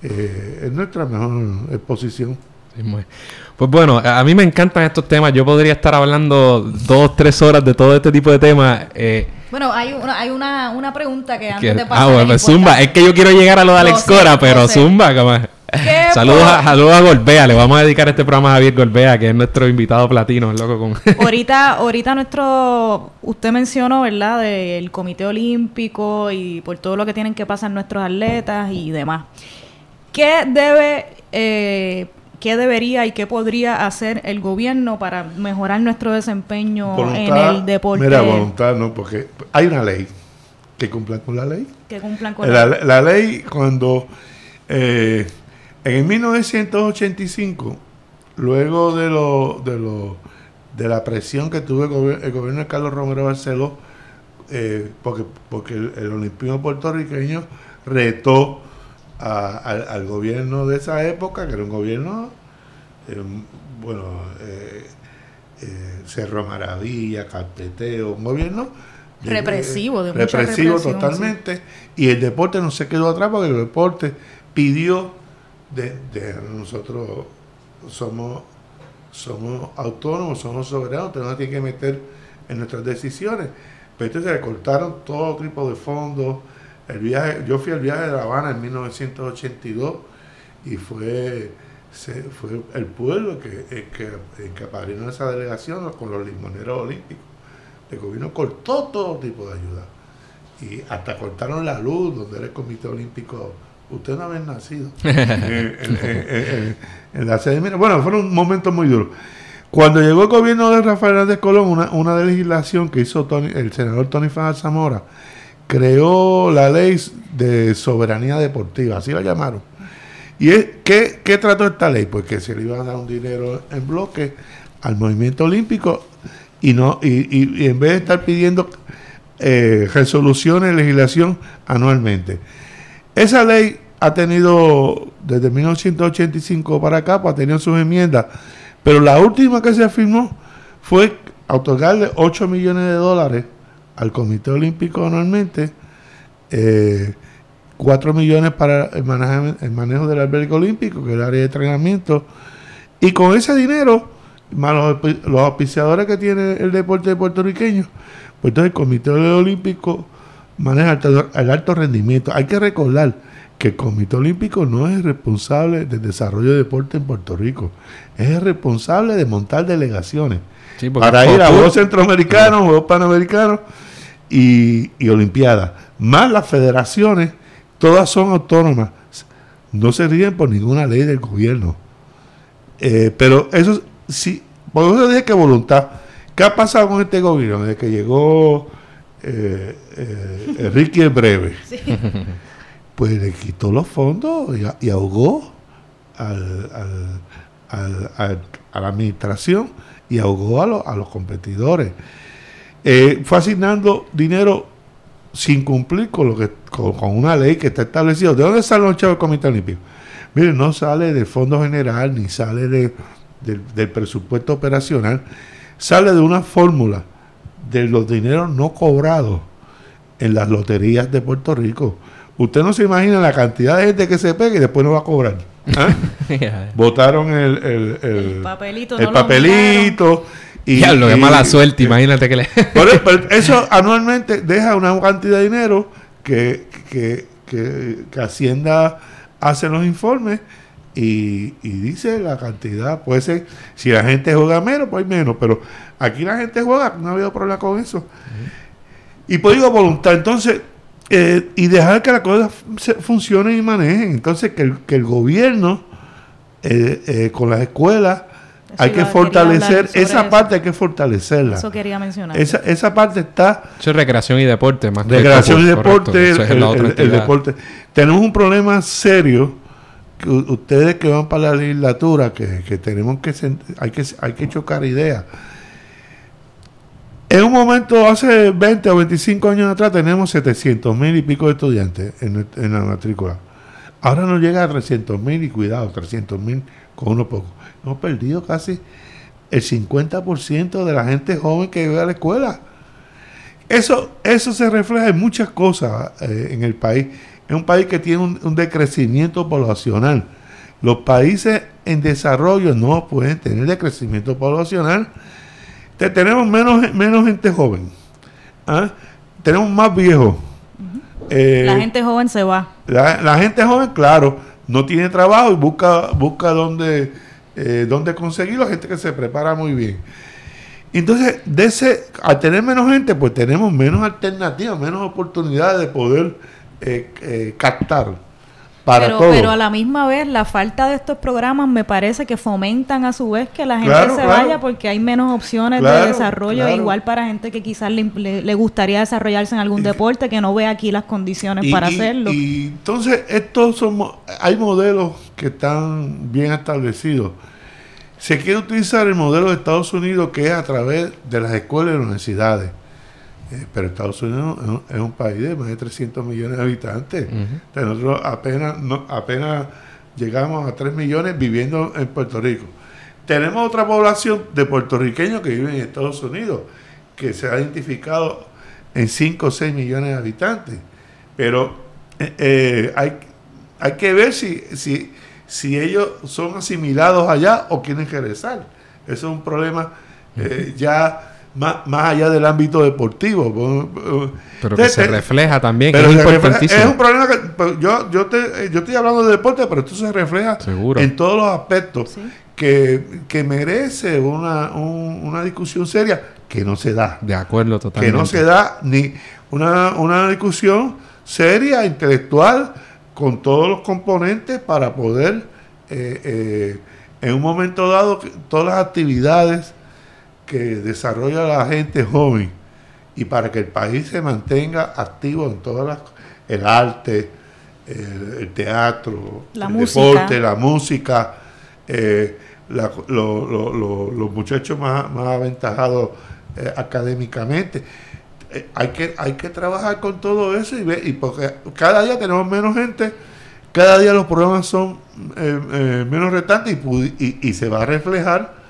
eh, es nuestra mejor exposición. Pues bueno, a mí me encantan estos temas. Yo podría estar hablando dos, tres horas de todo este tipo de temas. eh, Bueno, hay una, hay una, una pregunta que antes que- de pasar ah, bueno, es pues Zumba. Es que yo quiero llegar a lo de Alex Cora, pero sé. Zumba, ¿cómo es? ¿Qué Saludos a, saludos a Golbea. Le vamos a dedicar este programa a Javier Golbea, que es nuestro invitado platino, loco. Con... Ahorita, ahorita nuestro, usted mencionó, ¿verdad? Del Comité Olímpico y por todo lo que tienen que pasar nuestros atletas y demás. ¿Qué debe, eh, qué debería y qué podría hacer el gobierno para mejorar nuestro desempeño en el deporte. Mira, voluntad no, porque hay una ley que cumplan con la ley. que cumplan con La, la, la ley, cuando eh, en 1985, luego de lo, de lo de la presión que tuvo el, gobier- el gobierno de Carlos Romero Barceló, eh, porque, porque el, el olimpismo puertorriqueño retó a- al, al gobierno de esa época, que era un gobierno, eh, bueno, eh, eh, Cerro Maravilla, Carpeteo, un gobierno de- Represivo, de mucha represivo totalmente, y el deporte no se quedó atrás porque el deporte pidió de, de nosotros somos somos autónomos, somos soberanos, tiene que meter en nuestras decisiones. Pero entonces recortaron todo tipo de fondos. El viaje, yo fui al viaje de La Habana en 1982 y fue, se- fue el pueblo que, el que, el que apadrinó esa delegación con los limoneros olímpicos. El gobierno cortó todo tipo de ayuda. Y hasta cortaron la luz donde era el Comité Olímpico. Usted no había nacido. Eh, en, en- en- la sede. Mira, bueno, fueron momentos muy duros. Cuando llegó el gobierno de Rafael Hernández Colón, una, una legislación que hizo Tony- el senador Tony Fajar Zamora, creó la ley de soberanía deportiva, así la llamaron. ¿Y es, qué, qué trató esta ley? Pues que se le iba a dar un dinero en bloque al movimiento olímpico y no y en vez de estar pidiendo eh, resoluciones, legislación anualmente. Esa ley ha tenido, desde 1985 para acá, pues ha tenido sus enmiendas, pero la última que se firmó fue otorgarle 8 millones de dólares al Comité Olímpico anualmente, eh, 4 millones para el manejo, el manejo del albergue olímpico, que es el área de entrenamiento, y con ese dinero, más los, los auspiciadores que tiene el deporte puertorriqueño, pues entonces el Comité Olímpico maneja el alto rendimiento. Hay que recordar que el Comité Olímpico no es responsable del desarrollo de deporte en Puerto Rico, es el responsable de montar delegaciones Sí, para ir a Juegos Centroamericanos, Juegos Panamericanos y, y Olimpiadas. Más las federaciones, todas son autónomas. No se ríen por ninguna ley del gobierno. Eh, pero eso sí, por eso dije que voluntad. ¿Qué ha pasado con este gobierno desde que llegó eh, eh, Ricky el Breve? Pues le quitó los fondos y, y ahogó al, al, al, a la administración y ahogó a, a los competidores. Eh, fue asignando dinero sin cumplir con lo que con, una ley que está establecida. ¿De dónde salen los chavos del Comité Olímpico? Mire, no sale del Fondo General ni sale de, del presupuesto operacional, sale de una fórmula de los dineros no cobrados en las loterías de Puerto Rico. Usted no se imagina la cantidad de gente que se pega y después no va a cobrar. ¿Ah? Votaron el, el, el, papelito. El papelito y, ya, lo que mala suerte, imagínate que le... eso anualmente deja una cantidad de dinero que, que, que, que Hacienda hace los informes y, y, dice la cantidad. Puede ser, si la gente juega menos, pues menos, pero aquí la gente juega, no ha habido problema con eso. Y pues digo voluntad, entonces, eh, y dejar que las cosas funcionen y manejen. Entonces, que el, que el gobierno eh, eh, con las escuelas hay que fortalecer esa parte, hay que fortalecerla. Eso quería mencionar. Esa, esa parte está. Eso es recreación y deporte, más Recreación y deporte, el, deporte. Tenemos un problema serio. Que ustedes que van para la legislatura, que, que tenemos que, hay que hay que chocar ideas. En un momento, hace 20 o 25 años atrás, tenemos 700 mil y pico de estudiantes en, la matrícula. Ahora nos llega a 300 mil y cuidado, 300 mil con uno poco hemos perdido casi el 50% de la gente joven que va a la escuela. Eso, eso se refleja en muchas cosas eh, en el país. Es un país que tiene un, decrecimiento poblacional. Los países en desarrollo no pueden tener decrecimiento poblacional. Tenemos menos, menos gente joven. ¿ah? Tenemos más viejos. Eh, la gente joven se va. La, la, gente joven, claro, no tiene trabajo y busca, busca dónde eh, dónde conseguirlo, gente que se prepara muy bien. Entonces, de ese, al tener menos gente, pues tenemos menos alternativas, menos oportunidades de poder eh, eh, captar para pero, Pero a la misma vez, la falta de estos programas me parece que fomentan a su vez que la gente se vaya porque hay menos opciones de desarrollo, igual para gente que quizás le, gustaría desarrollarse en algún deporte, que no ve aquí las condiciones para hacerlo. Y entonces, estos son, hay modelos que están bien establecidos. Se quiere utilizar el modelo de Estados Unidos que es a través de las escuelas y universidades. Eh, pero Estados Unidos es un, país de más de 300 millones de habitantes. nosotros apenas, no, apenas llegamos a 3 millones viviendo en Puerto Rico. Tenemos otra población de puertorriqueños que viven en Estados Unidos, que se ha identificado en 5 o 6 millones de habitantes. Pero eh, eh, hay, hay que ver si, si, si ellos son asimilados allá o quieren regresar. Eso es un problema ya más, allá del ámbito deportivo. Pero que se refleja también, es importantísimo. es un problema que pues, yo, yo, te, yo estoy hablando de deporte, pero esto se refleja en todos los aspectos que, que, merece una, una discusión seria que no se da. De acuerdo, totalmente. Que no se da ni una, una discusión seria, intelectual, con todos los componentes para poder, eh, eh, en un momento dado, todas las actividades que desarrolla la gente joven y para que el país se mantenga activo en todas las el arte, el, teatro, el deporte, la música, eh, los muchachos más, más aventajados eh, académicamente. Eh, hay, que, hay que trabajar con todo eso y, ver, y porque cada día tenemos menos gente, cada día los problemas son menos retantes y, y se va a reflejar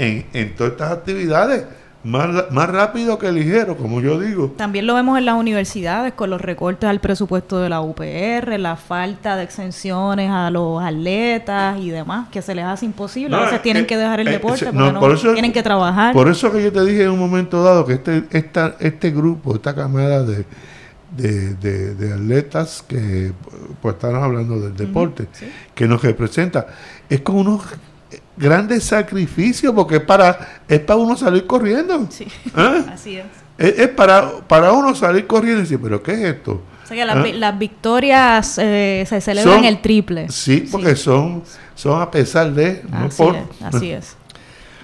en, todas estas actividades. Más, más rápido que ligero, como yo digo. También lo vemos en las universidades con los recortes al presupuesto de la UPR, la falta de exenciones a los atletas y demás, que se les hace imposible. a veces tienen que dejar el deporte porque tienen que trabajar. Por eso que yo te dije en un momento dado que este, esta, este grupo, esta camada de, de, atletas que pues estamos hablando del deporte, que nos representa, es como unos grandes sacrificios porque es para, es para uno salir corriendo. Sí, ¿Ah? así es. Es, para, para uno salir corriendo y decir, pero ¿qué es esto? O sea que las, las victorias eh, se celebran Son- el triple. Sí, porque son, son a pesar de, no por. es, así es.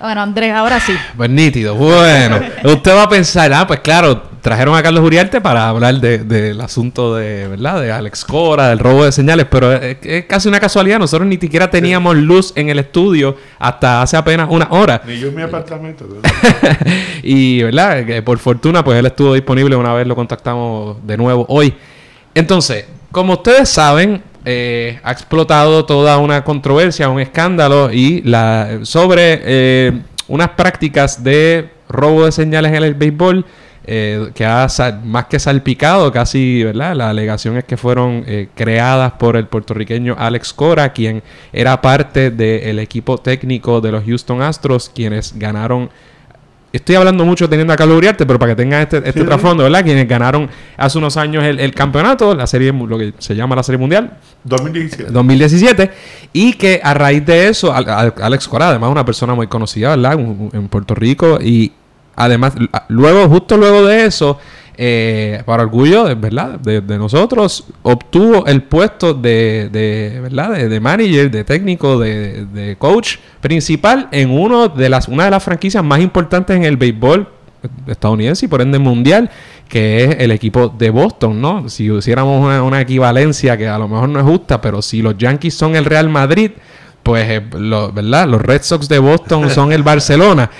Bueno, Andrés, ahora sí. Pues nítido. Bueno, usted va a pensar, ah, pues claro, trajeron a Carlos Uriarte para hablar de- del asunto de, ¿verdad? De Alex Cora, del robo de señales, pero es, es casi una casualidad. Nosotros ni siquiera teníamos luz en el estudio hasta hace apenas una hora. Ni yo en mi apartamento. y, ¿verdad? Que por fortuna, pues él estuvo disponible una vez lo contactamos de nuevo hoy. Entonces, como ustedes saben, eh, ha explotado toda una controversia, un escándalo y la sobre eh, unas prácticas de robo de señales en el béisbol eh, que ha más que salpicado casi, ¿verdad? La alegación es que fueron eh, creadas por el puertorriqueño Alex Cora, quien era parte del equipo técnico de los Houston Astros, quienes ganaron Estoy hablando mucho teniendo a Carlos Uriarte, pero para que tengan este, este Sí. trasfondo, ¿verdad? Quienes ganaron hace unos años el, el campeonato, la serie, lo que se llama la Serie Mundial, 2017. 2017, y que a raíz de eso, Al- Al- Alex Cora, además una persona muy conocida, ¿verdad? En Puerto Rico, y además, luego, justo luego de eso, eh, para orgullo, ¿verdad? De, nosotros, obtuvo el puesto de, de, ¿verdad? De, manager, de técnico, de, de coach principal en uno de las, una de las franquicias más importantes en el béisbol estadounidense y por ende mundial, que es el equipo de Boston, ¿no? Si hiciéramos una, una equivalencia que a lo mejor no es justa, pero si los Yankees son el Real Madrid, pues, eh, lo- ¿verdad? Los Red Sox de Boston son el Barcelona.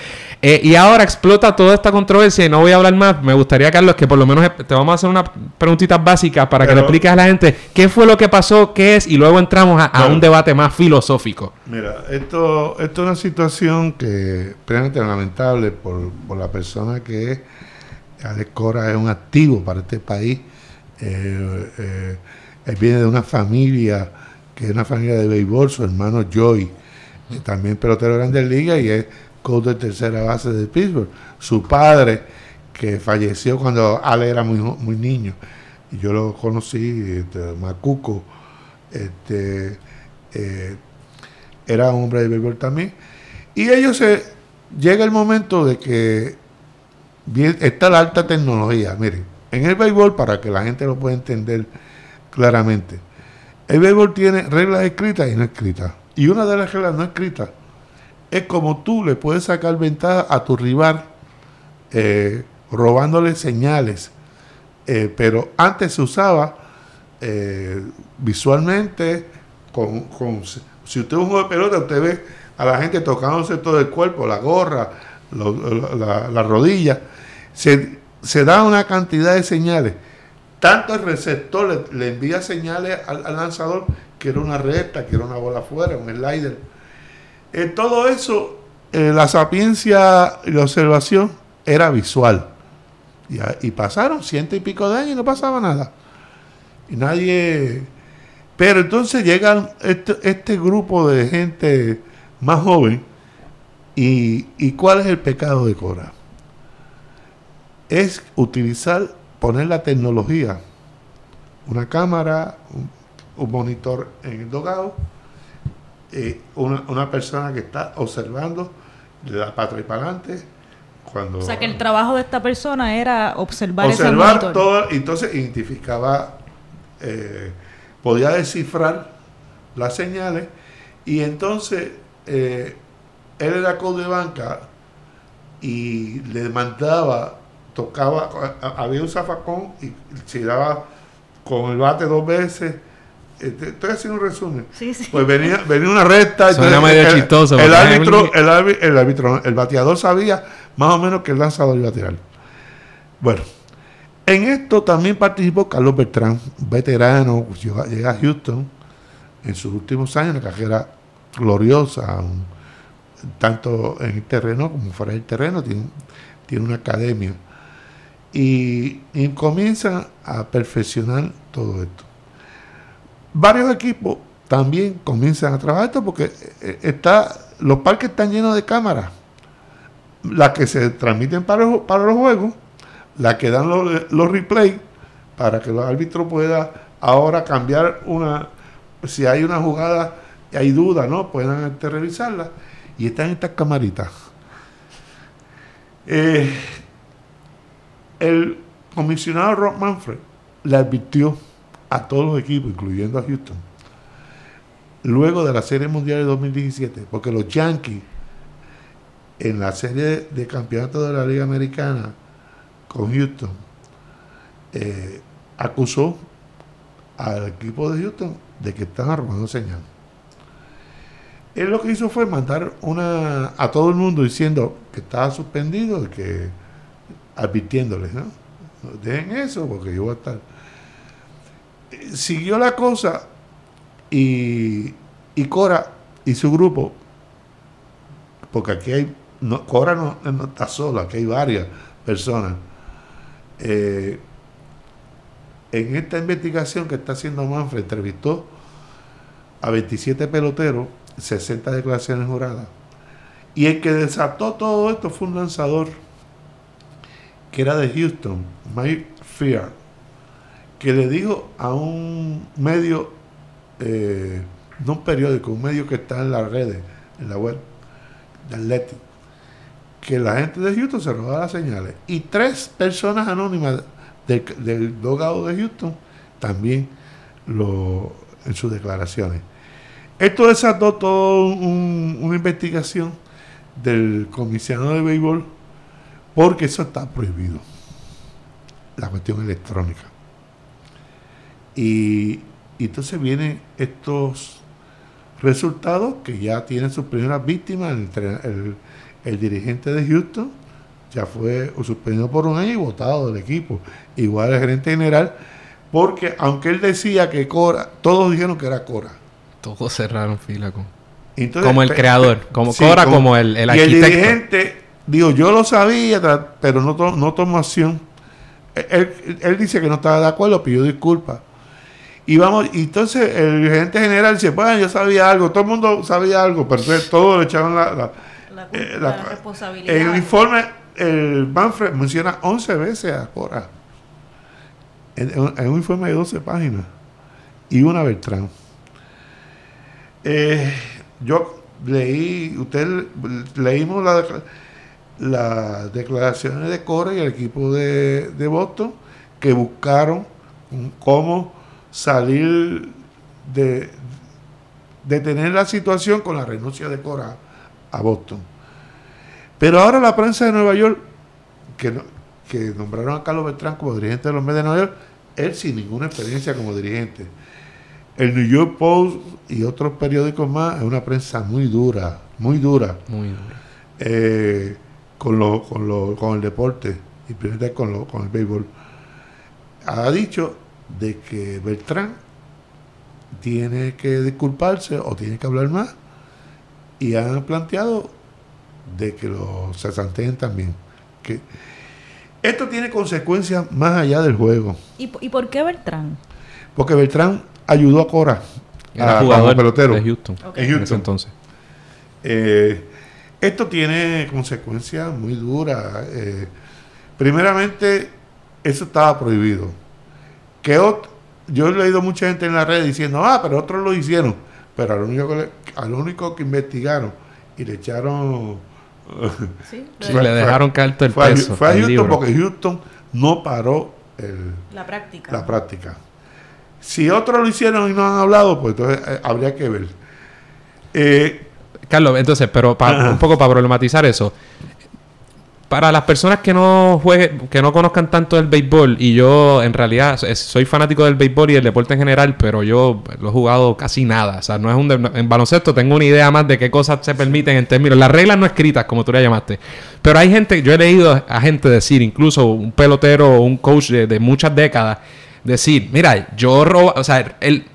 Eh, y ahora explota toda esta controversia y no voy a hablar más. Me gustaría, Carlos, que por lo menos te vamos a hacer unas preguntitas básicas para que le expliques a la gente qué fue lo que pasó, qué es, y luego entramos a, un debate más filosófico. Mira, esto, esto es una situación que realmente lamentable por, por la persona que es. Alex Cora es un activo para este país. Eh, eh, él viene de una familia que es una familia de béisbol, su hermano Joy, eh, también pelotero de Grandes Ligas y es coach de tercera base de Pittsburgh. Su padre, que falleció cuando Ale era muy, muy niño, y yo lo conocí, este, Macuco, este, eh, era un hombre de béisbol también. Y ellos se llega el momento de que bien, está la alta tecnología. Miren, en el béisbol, para que la gente lo pueda entender claramente, el béisbol tiene reglas escritas y no escritas. Y una de las reglas no escritas es como tú le puedes sacar ventaja a tu rival eh, robándole señales. Eh, pero antes se usaba eh, visualmente con, si usted es un juego de pelota usted ve a la gente tocándose todo el cuerpo la gorra la rodilla se, se da una cantidad de señales tanto el receptor le, envía señales al, lanzador que era una recta que era una bola afuera un slider Eh, todo eso eh, la sapiencia y la observación era visual y pasaron ciento y pico de años y no pasaba nada. Y nadie... Pero entonces llega este, este grupo de gente más joven y, y ¿cuál es el pecado de Cora? Es utilizar, poner la tecnología, una cámara, un, un monitor en el dogado, eh, una, una persona que está observando, para atrás y para adelante. Cuando O sea que el trabajo de esta persona era observar, ese observar monitor. todo, entonces identificaba, eh, podía descifrar las señales y entonces eh, él era coach de banca y le mandaba, tocaba, había un zafacón y se daba con el bate dos veces. Estoy haciendo un resumen. Sí, sí. Pues venía, venía una recta. Suena medio el, chistoso, El porque- árbitro, el, árbitro, el árbitro, el bateador sabía más o menos que el lanzador iba a tirar. Bueno, en esto también participó Carlos Bertrán, veterano, llega, a Houston en sus últimos años, una carrera gloriosa, tanto en el terreno como fuera del terreno, tiene, tiene una academia. Y, y comienzan a perfeccionar todo esto. Varios equipos también comienzan a trabajar esto porque eh, está los parques están llenos de cámaras. Las que se transmiten para, para los juegos las que dan los, los replays para que los árbitros puedan ahora cambiar una si hay una jugada y hay duda no puedan este, revisarla. Y están estas camaritas. Eh, el comisionado Rob Manfred le advirtió a todos los equipos, incluyendo a Houston, luego de la Serie Mundial de 2017, porque los Yankees en la serie de campeonato de la Liga Americana con Houston eh, acusó al equipo de Houston de que estaban robando señal. Él lo que hizo fue mandar una a todo el mundo diciendo que estaba suspendido que advirtiéndoles, ¿no? Dejen eso porque yo voy a estar. Siguió la cosa y, y Cora y su grupo, porque aquí hay, no, Cora no, está sola, aquí hay varias personas. Eh, en esta investigación que está haciendo Manfred, entrevistó a 27 peloteros, 60 declaraciones juradas. Y el que desató todo esto fue un lanzador que era de Houston, Mike Fear, que le dijo a un medio, eh, no un periódico, un medio que está en las redes, en la web de Athletic, que la gente de Houston se robaba las señales. Y tres personas anónimas del, del dogado de Houston también lo, en sus declaraciones. Esto desató toda una investigación del comisionado de béisbol porque eso está prohibido, la cuestión electrónica. Y, y entonces vienen estos resultados que ya tienen sus primeras víctimas, el, el, el dirigente de Houston ya fue suspendido por un año y votado del equipo, igual el gerente general, porque aunque él decía que Cora, todos dijeron que era Cora. Todos cerraron fila con... Entonces, como el creador, como sí, Cora, como, como, el, el y arquitecto. el dirigente digo, yo lo sabía, pero no, to, no tomó acción. Él, él, dice que no estaba de acuerdo, pidió disculpas. Y vamos, y entonces el gerente general dice, bueno, yo sabía algo, todo el mundo sabía algo, pero todos le echaban la, la, la, culpa, eh, la responsabilidad. El informe, el Manfred menciona 11 veces a Cora. En, en, un informe de 12 páginas. Y una Beltrán. Eh, yo leí, usted leímos la las declaraciones de Cora y el equipo de, de, Boston que buscaron cómo salir de, de tener la situación con la renuncia de Cora a Boston. Pero ahora la prensa de Nueva York, que, que nombraron a Carlos Beltrán como dirigente de los medios de Nueva York, él sin ninguna experiencia como dirigente. El New York Post y otros periódicos más es una prensa muy dura, muy dura. Muy dura. Eh, con, lo, con, lo, con el deporte y primero con, lo, con el béisbol, ha dicho de que Beltrán tiene que disculparse o tiene que hablar más y han planteado de que los cesanteen también. Que esto tiene consecuencias más allá del juego. ¿Y, ¿Y, por qué Beltrán? Porque Beltrán ayudó a Cora, Era a, jugador pelotero de Houston, okay. en Houston. En ese entonces. Eh, esto tiene consecuencias muy duras. Eh, primeramente, eso estaba prohibido. Que yo he leído mucha gente en la red diciendo, ah, pero otros lo hicieron. Pero al único que, al único que investigaron y le echaron... Sí, le, le dejaron caer todo el fue peso. A, fue a Houston libro. porque Houston no paró el, la práctica. La práctica. Si otros lo hicieron y no han hablado, pues entonces eh, habría que ver. Eh, Carlos, entonces, pero pa, Ajá. un poco para problematizar eso. Para las personas que no jueguen, que no conozcan tanto el béisbol, y yo en realidad soy fanático del béisbol y del deporte en general, pero yo lo he jugado casi nada. O sea, no es un en baloncesto tengo una idea más de qué cosas se permiten en términos. Las reglas no escritas, como tú le llamaste. Pero hay gente, yo he leído a gente decir, incluso un pelotero o un coach de, de muchas décadas, decir, mira, yo robo, o sea, el,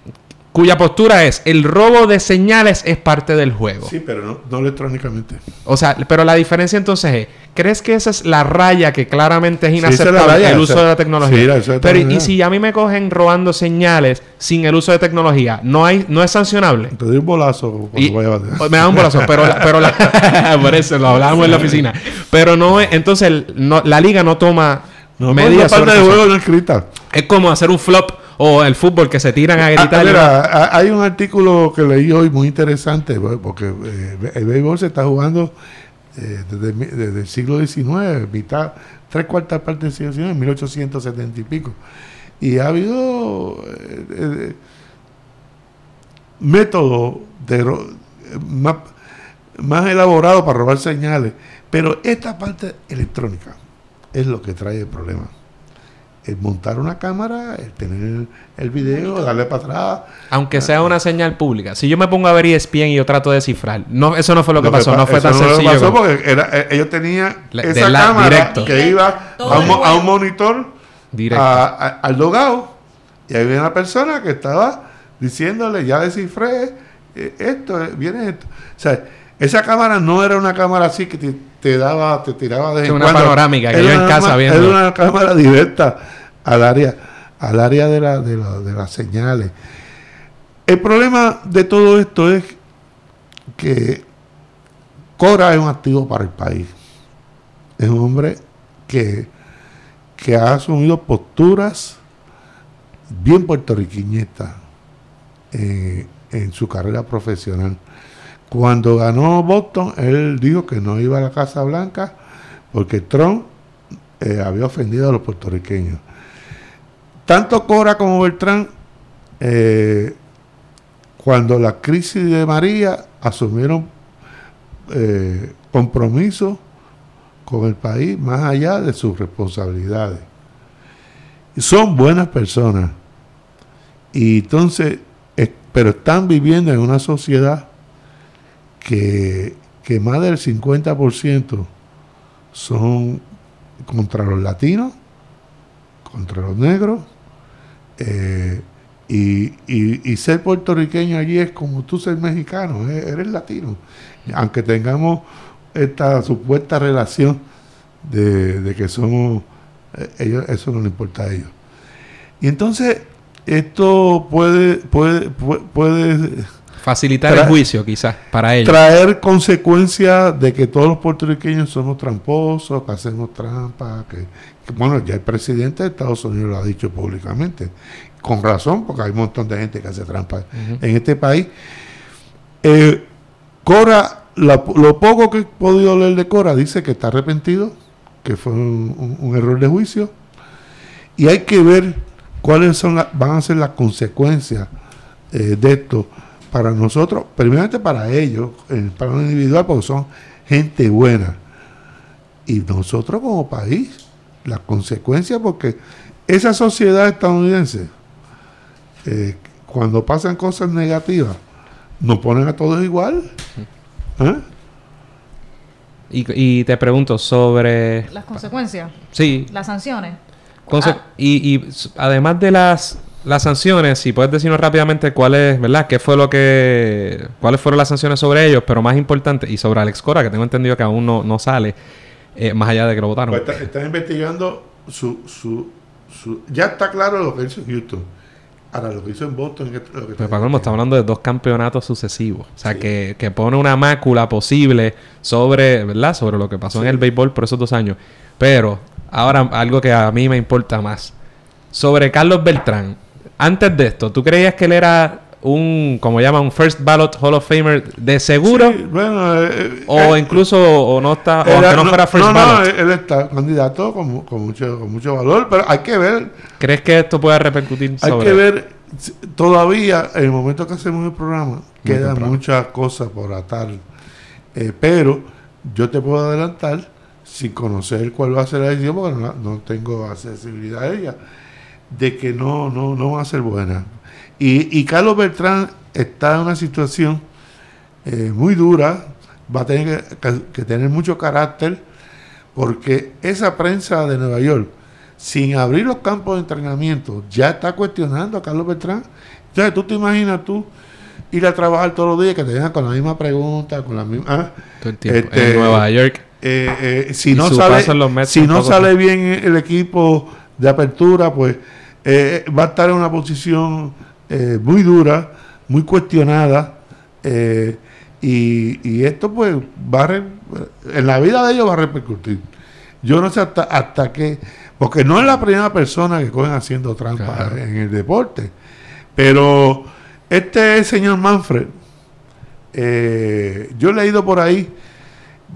cuya postura es, el robo de señales es parte del juego. sí, pero no, no electrónicamente. O sea, pero la diferencia entonces es, ¿crees que esa es la raya que claramente es la inaceptable raya, el o uso sea, de la tecnología? sí, de pero y- si a mí me cogen robando señales sin el uso de tecnología, no hay no es sancionable. Te doy un bolazo cuando Y- vaya a me da un bolazo, pero, la- pero la- por eso lo hablábamos en la oficina. Pero no es, entonces no- la liga no toma No, medidas medidas parte del juego no escrita. Es como hacer un flop o el fútbol que se tiran a Ah, gritar. mira, hay un artículo que leí hoy muy interesante, porque eh, el béisbol se está jugando eh, desde, el siglo XIX, mitad, tres cuartas partes del siglo XIX, 1870 y pico. Y ha habido eh, eh, métodos más, más elaborados para robar señales. Pero esta parte electrónica es lo que trae el problema. El montar una cámara, el tener el, video, darle para atrás. Aunque sea una señal pública. Si yo me pongo a ver E ESPN y yo trato de descifrar, no, eso no fue lo que pasó, pa- no fue eso tan no sencillo. pasó como- porque era- eh, ellos tenían La- esa la- cámara directo. que iba a un, a monitor Directo. a- a- al logado y ahí había una persona que estaba diciéndole ya descifré eh, esto, eh, viene esto. O sea, esa cámara no era una cámara así que te, te daba, te tiraba de en una cuando. panorámica que Era yo en casa viendo. Era una cámara directa al área, al área de, la, de, la- de las señales. El problema de todo esto es que Cora es un activo para el país. Es un hombre que, que ha asumido posturas bien puertorriqueñistas eh, en su carrera profesional. Cuando ganó Boston, él dijo que no iba a la Casa Blanca porque Trump eh, había ofendido a los puertorriqueños. Tanto Cora como Beltrán, eh, cuando la crisis de María, asumieron eh, compromisos con el país más allá de sus responsabilidades. Y son buenas personas. Y entonces, es- pero están viviendo en una sociedad que, que más del 50% son contra los latinos, contra los negros, eh, y, y- ser puertorriqueño allí es como tú ser mexicano, eh, eres latino. Aunque tengamos esta supuesta relación de, de que somos, eh, ellos, eso no le importa a ellos. Y entonces, esto puede, puede, puede, puede Facilitar el juicio, quizás, para ellos. traer consecuencias de que todos los puertorriqueños somos tramposos, que hacemos trampa, que, que, bueno, ya el presidente de Estados Unidos lo ha dicho públicamente, con razón, porque hay un montón de gente que hace trampa en este país. Eh, Cora, la- lo poco que he podido leer de Cora, dice que está arrepentido, que fue un, un- un error de juicio, y hay que ver cuáles son la- van a ser las consecuencias eh, de esto para nosotros, primeramente para ellos, en el plano individual, porque son gente buena. Y nosotros como país, las consecuencias, porque esa sociedad estadounidense, eh, cuando pasan cosas negativas, nos ponen a todos igual. ¿Eh? Y, y te pregunto sobre... Las consecuencias, Sí, las sanciones. Conse- Ah. y, además de las, las sanciones, si puedes decirnos rápidamente cuáles, ¿verdad? ¿Qué fue lo que, cuáles fueron las sanciones sobre ellos? Pero más importante, y sobre Alex Cora, que tengo entendido que aún no, no sale, eh, más allá de que lo votaron. Pues está- están investigando su, su, su- Ya está claro lo que hizo en Houston. Ahora, lo que hizo en Boston... lo que Pues para colmo, estamos hablando de dos campeonatos sucesivos. O sea, Sí. que, que pone una mácula posible sobre, ¿verdad? Sobre lo que pasó en el béisbol por esos dos años. Pero, ahora algo que a mí me importa más. Sobre Carlos Beltrán. Antes de esto, ¿tú creías que él era un, como llaman, un first ballot Hall of Famer de seguro? Sí, bueno, eh, O eh, incluso, o no está, o aunque no, fuera first no, no, ballot. él está candidato con, con mucho, con mucho valor, pero hay que ver, ¿Crees que esto pueda repercutir hay sobre que ver, todavía en el momento que hacemos el programa, quedan temprano. muchas cosas por atar, Eh, pero yo te puedo adelantar, sin conocer cuál va a ser la decisión, porque no, no tengo accesibilidad a ella, de que no, no, no va a ser buena. Y, y Carlos Beltrán está en una situación eh, muy dura, va a tener que, tener mucho carácter, porque esa prensa de Nueva York, sin abrir los campos de entrenamiento, ya está cuestionando a Carlos Beltrán. Entonces, tú te imaginas tú ir a trabajar todos los días que te vengan con la misma pregunta, con la misma... ah, este, en Nueva York. eh, eh, si no sale, si no sale bien el equipo de apertura, pues eh, va a estar en una posición eh, muy dura, muy cuestionada, eh, y, y esto pues va a re- en la vida de ellos va a repercutir. Yo no sé hasta, hasta qué, porque no es la primera persona que cogen haciendo trampa Claro. en el deporte, pero este señor Manfred, eh, yo he leído por ahí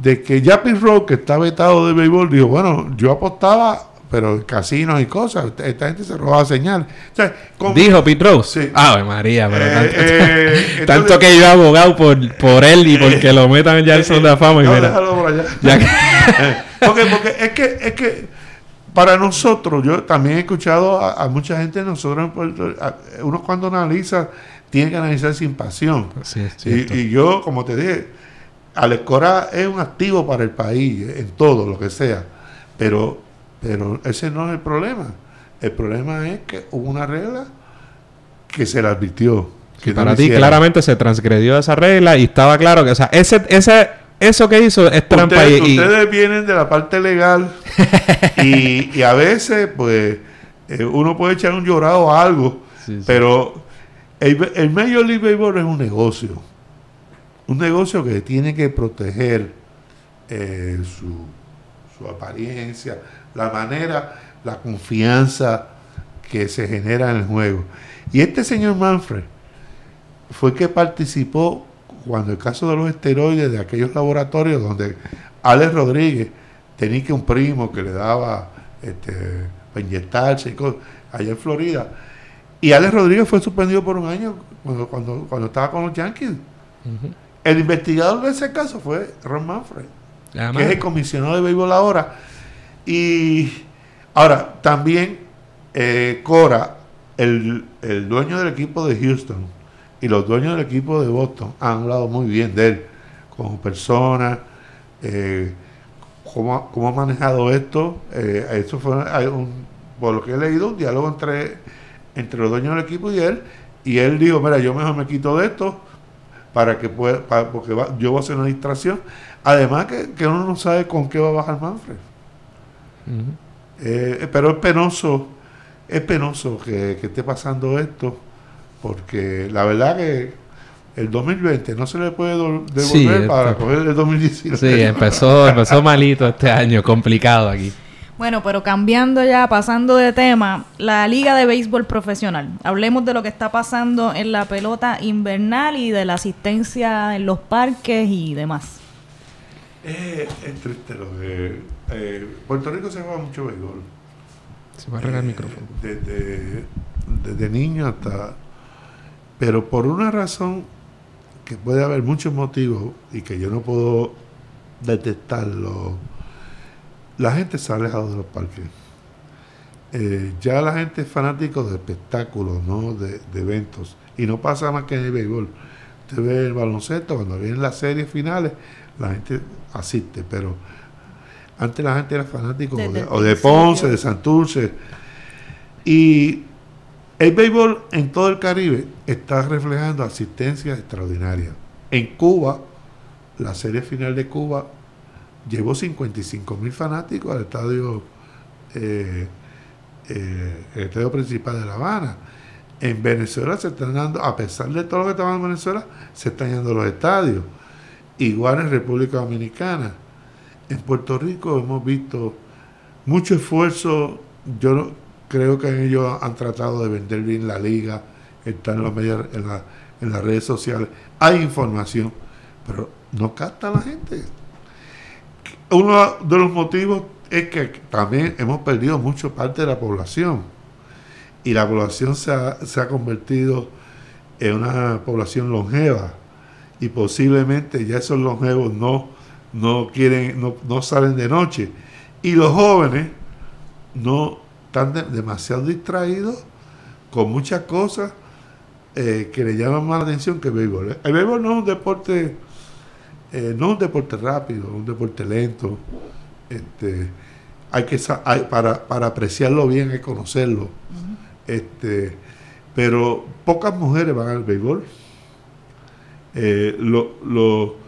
de que Japin Rock, que está vetado de béisbol, dijo, bueno, yo apostaba pero casinos y cosas, esta gente se robaba señales. O sea, con- Dijo Pete Rose. Sí. Ave María, pero Eh, tanto, eh, tanto que yo he abogado por, por él y porque lo metan ya al Salón de la Fama. Y No, mira, por allá. ya que- porque, porque es que es que para nosotros, yo también he escuchado a, a mucha gente, nosotros en Puerto a- uno cuando analiza, tiene que analizar sin pasión. Sí. Y, y yo, como te dije, Alex Cora es un activo para el país, en todo lo que sea, pero, pero ese no es el problema. El problema es que hubo una regla que se le advirtió. Que para ti claramente se transgredió esa regla y estaba claro que, o sea, ese, ese, eso que hizo es trampa Ustedes, y, y- ustedes vienen de la parte legal y, y a veces, pues, eh, uno puede echar un llorado a algo, Sí, sí. pero el, el Major League Baseball es un negocio. Un negocio que tiene que proteger eh, su, su apariencia, la manera, la confianza que se genera en el juego. Y este señor Manfred fue que participó cuando el caso de los esteroides de aquellos laboratorios donde Alex Rodríguez tenía que un primo que le daba este, para inyectarse y cosas, allá en Florida. Y Alex Rodríguez fue suspendido por un año cuando, cuando, cuando estaba con los Yankees. El investigador de ese caso fue Ron Manfred Además, que es el comisionado de béisbol ahora. Y ahora, también eh, Cora, el, el dueño del equipo de Houston y los dueños del equipo de Boston han hablado muy bien de él como persona, eh, cómo, cómo ha manejado esto. Eh, eso fue, un- por lo que he leído, un diálogo entre, entre los dueños del equipo y él. Y él dijo, mira, yo mejor me quito de esto para que pueda, porque va- yo voy a hacer una distracción. Además que, que uno no sabe con qué va a bajar Manfred. Ujú. Eh, pero es penoso, es penoso que, que esté pasando esto, porque la verdad que el 2020 no se le puede Sí, devolver para coger el 2019. Sí, empezó, empezó malito este año, complicado aquí. Bueno, pero cambiando ya, pasando de tema, la Liga de Béisbol Profesional. Hablemos de lo que está pasando en la pelota invernal y de la asistencia en los parques y demás. Eh, es triste lo que... eh, Puerto Rico se juega mucho béisbol. Se va a arreglar el Eh, micrófono. Desde, desde niño hasta... Pero por una razón que puede haber muchos motivos y que yo no puedo detectarlo, la gente se ha alejado de los parques. Eh, ya la gente es fanático de espectáculos, ¿no? De, de eventos. Y no pasa más que en el béisbol. Usted ve el baloncesto, cuando vienen las series finales, la gente asiste, pero antes la gente era fanático de, o de. Ponce, de Santurce. Y el béisbol en todo el Caribe está reflejando asistencia extraordinaria. En Cuba, la serie final de Cuba llevó 55 mil fanáticos al estadio, eh, eh, el estadio principal de La Habana. En Venezuela se están dando, a pesar de todo lo que estaba en Venezuela, se están yendo los estadios. Igual en República Dominicana. En Puerto Rico hemos visto mucho esfuerzo. Yo no- creo que ellos han tratado de vender bien la liga, están en, las redes sociales. Hay información, pero no capta la gente. Uno de los motivos es que también hemos perdido mucho parte de la población y la población se ha, se ha convertido en una población longeva y posiblemente ya esos longevos no, no quieren, no, no salen de noche y los jóvenes no están de- demasiado distraídos con muchas cosas eh, que le llaman más la atención que el béisbol. El béisbol no es un deporte, eh, no es un deporte rápido, es un deporte lento. Este, hay que hay- para, para apreciarlo bien hay que conocerlo. Este, pero pocas mujeres van al béisbol. Eh, lo, lo-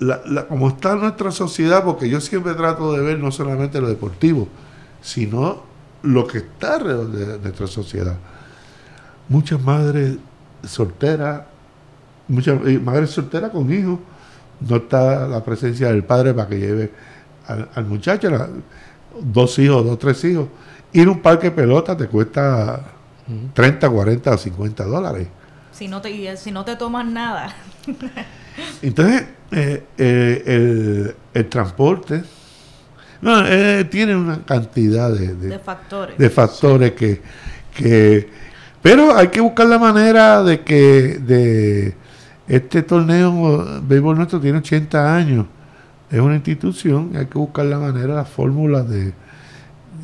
la- la- como está nuestra sociedad, porque yo siempre trato de ver no solamente lo deportivo, sino lo que está alrededor de nuestra sociedad. Muchas madres solteras, muchas eh, madres solteras con hijos, no está la presencia del padre para que lleve al, al muchacho, la- dos hijos, dos, tres hijos. Ir a un parque de pelota te cuesta 30, 40 o 50 dólares. Si no te, si no te toman nada. Entonces, eh, eh, el, el transporte, No, eh, tiene una cantidad de, de- De factores. de factores que, que... Pero hay que buscar la manera de que de este torneo, béisbol nuestro tiene 80 años, es una institución, hay que buscar la manera, la fórmula de...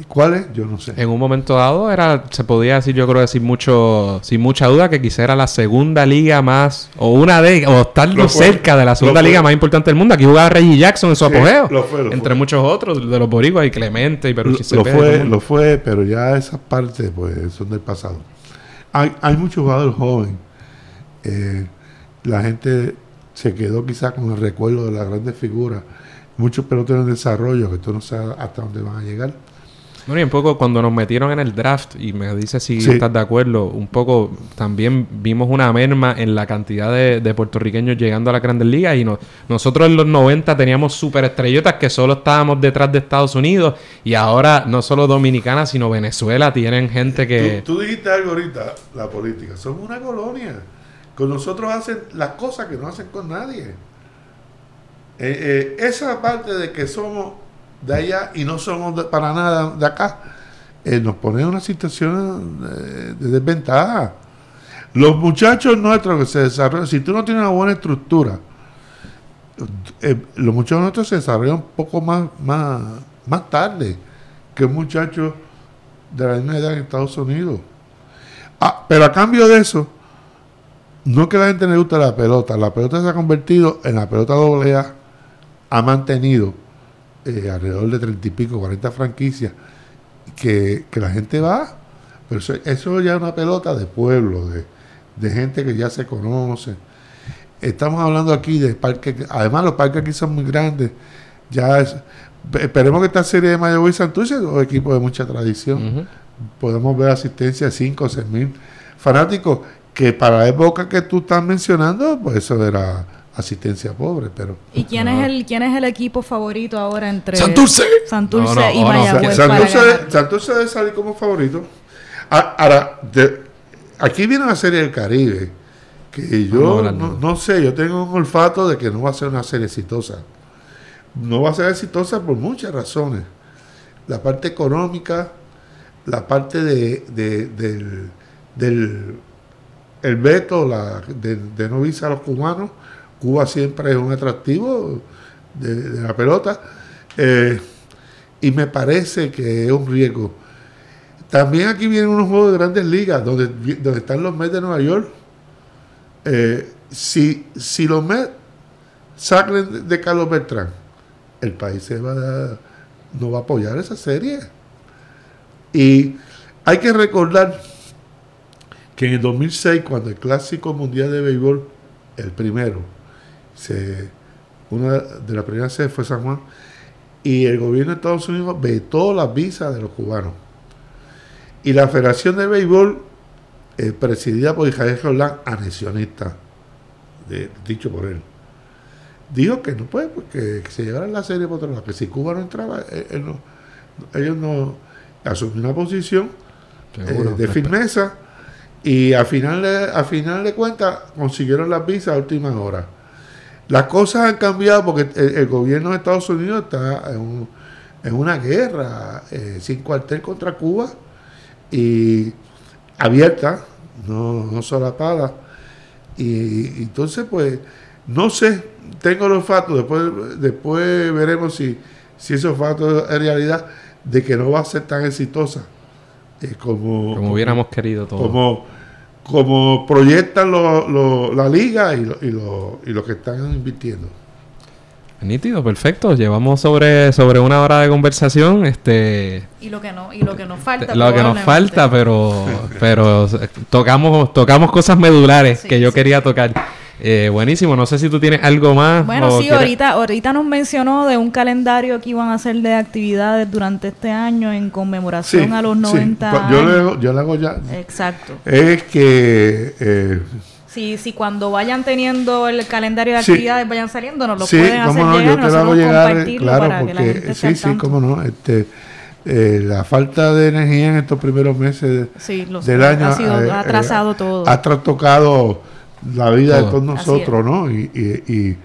¿Cuál es? Yo no sé. En un momento dado era, se podía decir, yo creo decir mucho, sin mucha duda, que quizá era la segunda liga más, o una de, o estar Lo cerca de la segunda Lo liga más importante del mundo. Aquí jugaba Reggie Jackson en su Sí, apogeo. lo fue, lo entre fue. muchos otros, de los boricuas y Clemente y Lo, Perucci lo el fue, lo fue, pero ya esas partes pues son del pasado. Hay, hay muchos jugadores jóvenes. Eh, la gente se quedó quizás con el recuerdo de las grandes figuras. Muchos peloteros en desarrollo que tú no sabes hasta dónde van a llegar. Bueno, y un poco cuando nos metieron en el draft, y me dice si Sí. estás de acuerdo, un poco también vimos una merma en la cantidad de, de puertorriqueños llegando a la Grandes Ligas. Y no- nosotros en los 90 teníamos superestrellotas que solo estábamos detrás de Estados Unidos. Y ahora no solo Dominicana, sino Venezuela tienen gente que. Tú, tú dijiste algo ahorita, la política. Somos una colonia. Con nosotros hacen las cosas que no hacen con nadie. Eh, eh, esa parte de que somos de allá y no somos para nada de acá, eh, nos pone en una situación de, de desventaja. Los muchachos nuestros que se desarrollan, si tú no tienes una buena estructura, eh, los muchachos nuestros se desarrollan un poco más, más, más tarde que un muchacho de la misma edad en Estados Unidos. Ah, pero a cambio de eso, no que a la gente le guste la pelota, la pelota se ha convertido en la pelota doble ha mantenido eh, alrededor de treinta y pico, 40 franquicias, que, que la gente va, pero eso, eso ya es una pelota de pueblo, de, de gente que ya se conoce. Estamos hablando aquí de parques, además los parques aquí son muy grandes, ya es- esperemos que esta serie de Mayagüez y Santurce, dos equipos de mucha tradición, Ujú. podemos ver asistencia de 5 o 6 mil fanáticos, que para la época que tú estás mencionando, pues eso era asistencia pobre, pero... ¿Y quién es el quién es el equipo favorito ahora entre ¡Santurce! Santurce No, no, y no. Mayagüez Santurce? Santurce debe salir como favorito. Ahora, de- aquí viene una serie del Caribe, que yo no, sé, yo tengo un olfato de que no va a ser una serie exitosa. No va a ser exitosa por muchas razones. La parte económica, la parte de, de- del, del el veto la, de, de no visa a los cubanos. Cuba siempre es un atractivo de, la pelota. Eh, y me parece que es un riesgo. También aquí vienen unos juegos de grandes ligas donde, donde están los Mets de Nueva York. Eh, si, si los Mets sacan de, Carlos Beltrán, el país se va a- no va a apoyar esa serie. Y hay que recordar que en el 2006, cuando el Clásico Mundial de Béisbol, el primero, se, una de las primeras sedes fue San Juan, y el gobierno de Estados Unidos vetó las visas de los cubanos. Y la Federación de Béisbol, eh, presidida por Israel Roland, anexionista, de- dicho por él, dijo que no puede, pues, que, se llevaran la serie por otro lado, que si Cuba no entraba, eh, él no- ellos no asumieron una posición eh, de firmeza y a final de, a final de cuentas consiguieron las visas a última hora. Las cosas han cambiado porque el, el gobierno de Estados Unidos está en, un- en una guerra eh, sin cuartel contra Cuba y abierta, no, no solapada. Y, y entonces, pues, no sé, tengo los fatos, después, después veremos si, si esos fatos es realidad de que no va a ser tan exitosa eh, como, Como hubiéramos querido todos. como, como proyectan lo- lo- la liga y lo, y, lo, y lo que están invirtiendo. Nítido, perfecto. Llevamos sobre, sobre una hora de conversación. Este, Y lo que no y lo que nos falta. lo que nos falta, pero, pero eh, tocamos, tocamos cosas medulares Sí, que yo sí. quería tocar. Eh, buenísimo. No sé si tú tienes algo más. Bueno, sí, quieres- ahorita, ahorita nos mencionó de un calendario que iban a hacer de actividades durante este año en conmemoración a los 90 Yo años. le, hago- yo le hago ya. Exacto. Es que eh, Si, si cuando vayan teniendo el calendario de Sí. actividades vayan saliendo, nos lo sí, pueden hacer no, llegar, yo te lo hago llegar, eh, compartirlo claro, para que la porque gente sí, sí, tanto. cómo no, este, eh, la falta de energía en estos primeros meses Sí, del año ha, sido, eh, ha eh, atrasado todo. ha trastocado la vida Todo. de todos nosotros, ¿no? Y, y- y-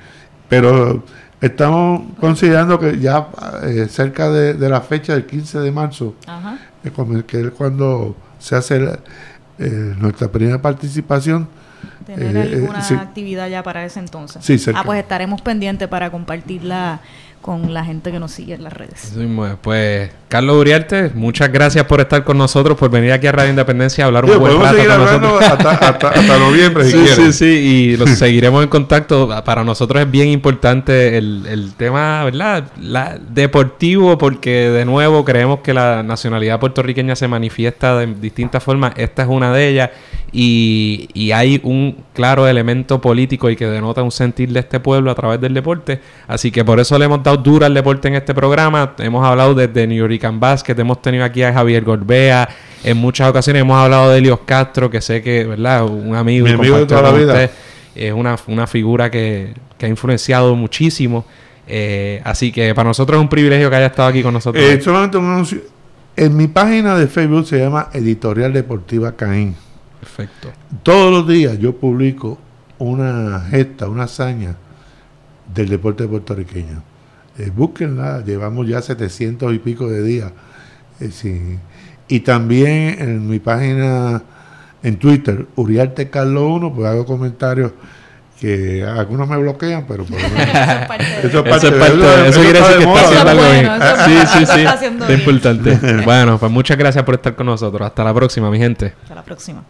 pero Estamos considerando que ya eh, cerca de, de la fecha del 15 de marzo, Ajá. eh, que es cuando se hace la- eh, nuestra primera participación, Tener Eh, eh, alguna sí. actividad ya para ese entonces. Sí, cerca. Ah, pues estaremos pendientes para compartirla con la gente que nos sigue en las redes. Pues, Carlos Uriarte, muchas gracias por estar con nosotros, por venir aquí a Radio Independencia a hablar un Digo, buen podemos rato seguir con hablando nosotros. hasta, hasta- hasta noviembre si Sí, sí, sí, y los seguiremos en contacto. Para nosotros es bien importante el, el tema, ¿verdad? La, deportivo, porque de nuevo creemos que la nacionalidad puertorriqueña se manifiesta de distintas formas. Esta es una de ellas. Y, y hay un claro elemento político y que denota un sentir de este pueblo a través del deporte. Así que por eso le hemos dado duro al deporte en este programa. Hemos hablado desde New York Basket, hemos tenido aquí a Javier Gorbea. En muchas ocasiones hemos hablado de Elios Castro, que sé que, ¿verdad? Un amigo, Mi amigo de toda la vida. usted. Es una, una figura que, que ha influenciado muchísimo. Eh, así que para nosotros es un privilegio que haya estado aquí con nosotros. Eh, solamente un anuncio. En mi página de Facebook se llama Editorial Deportiva Caín. Perfecto. Todos los días yo publico una gesta, una hazaña del deporte puertorriqueño. Eh, búsquenla, llevamos ya 700 y pico de días. Eh, sí. Y también en mi página en Twitter, Uriarte Carlos 1, pues hago comentarios que algunos me bloquean, pero por lo menos- Eso es parte de- Eso es Eso, parte es de- parte, eso- eso eso quiere decir de que está haciendo algo bien. bueno, eso sí, es- sí, sí. Es importante. bueno, pues muchas gracias por estar con nosotros. Hasta la próxima, mi gente. Hasta la próxima.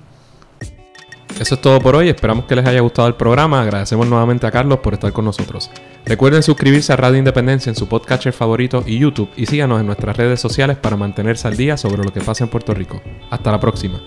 Eso es todo por hoy. Esperamos que les haya gustado el programa. Agradecemos nuevamente a Carlos por estar con nosotros. Recuerden suscribirse a Radio Independencia en su podcatcher favorito y YouTube y síganos en nuestras redes sociales para mantenerse al día sobre lo que pasa en Puerto Rico. Hasta la próxima.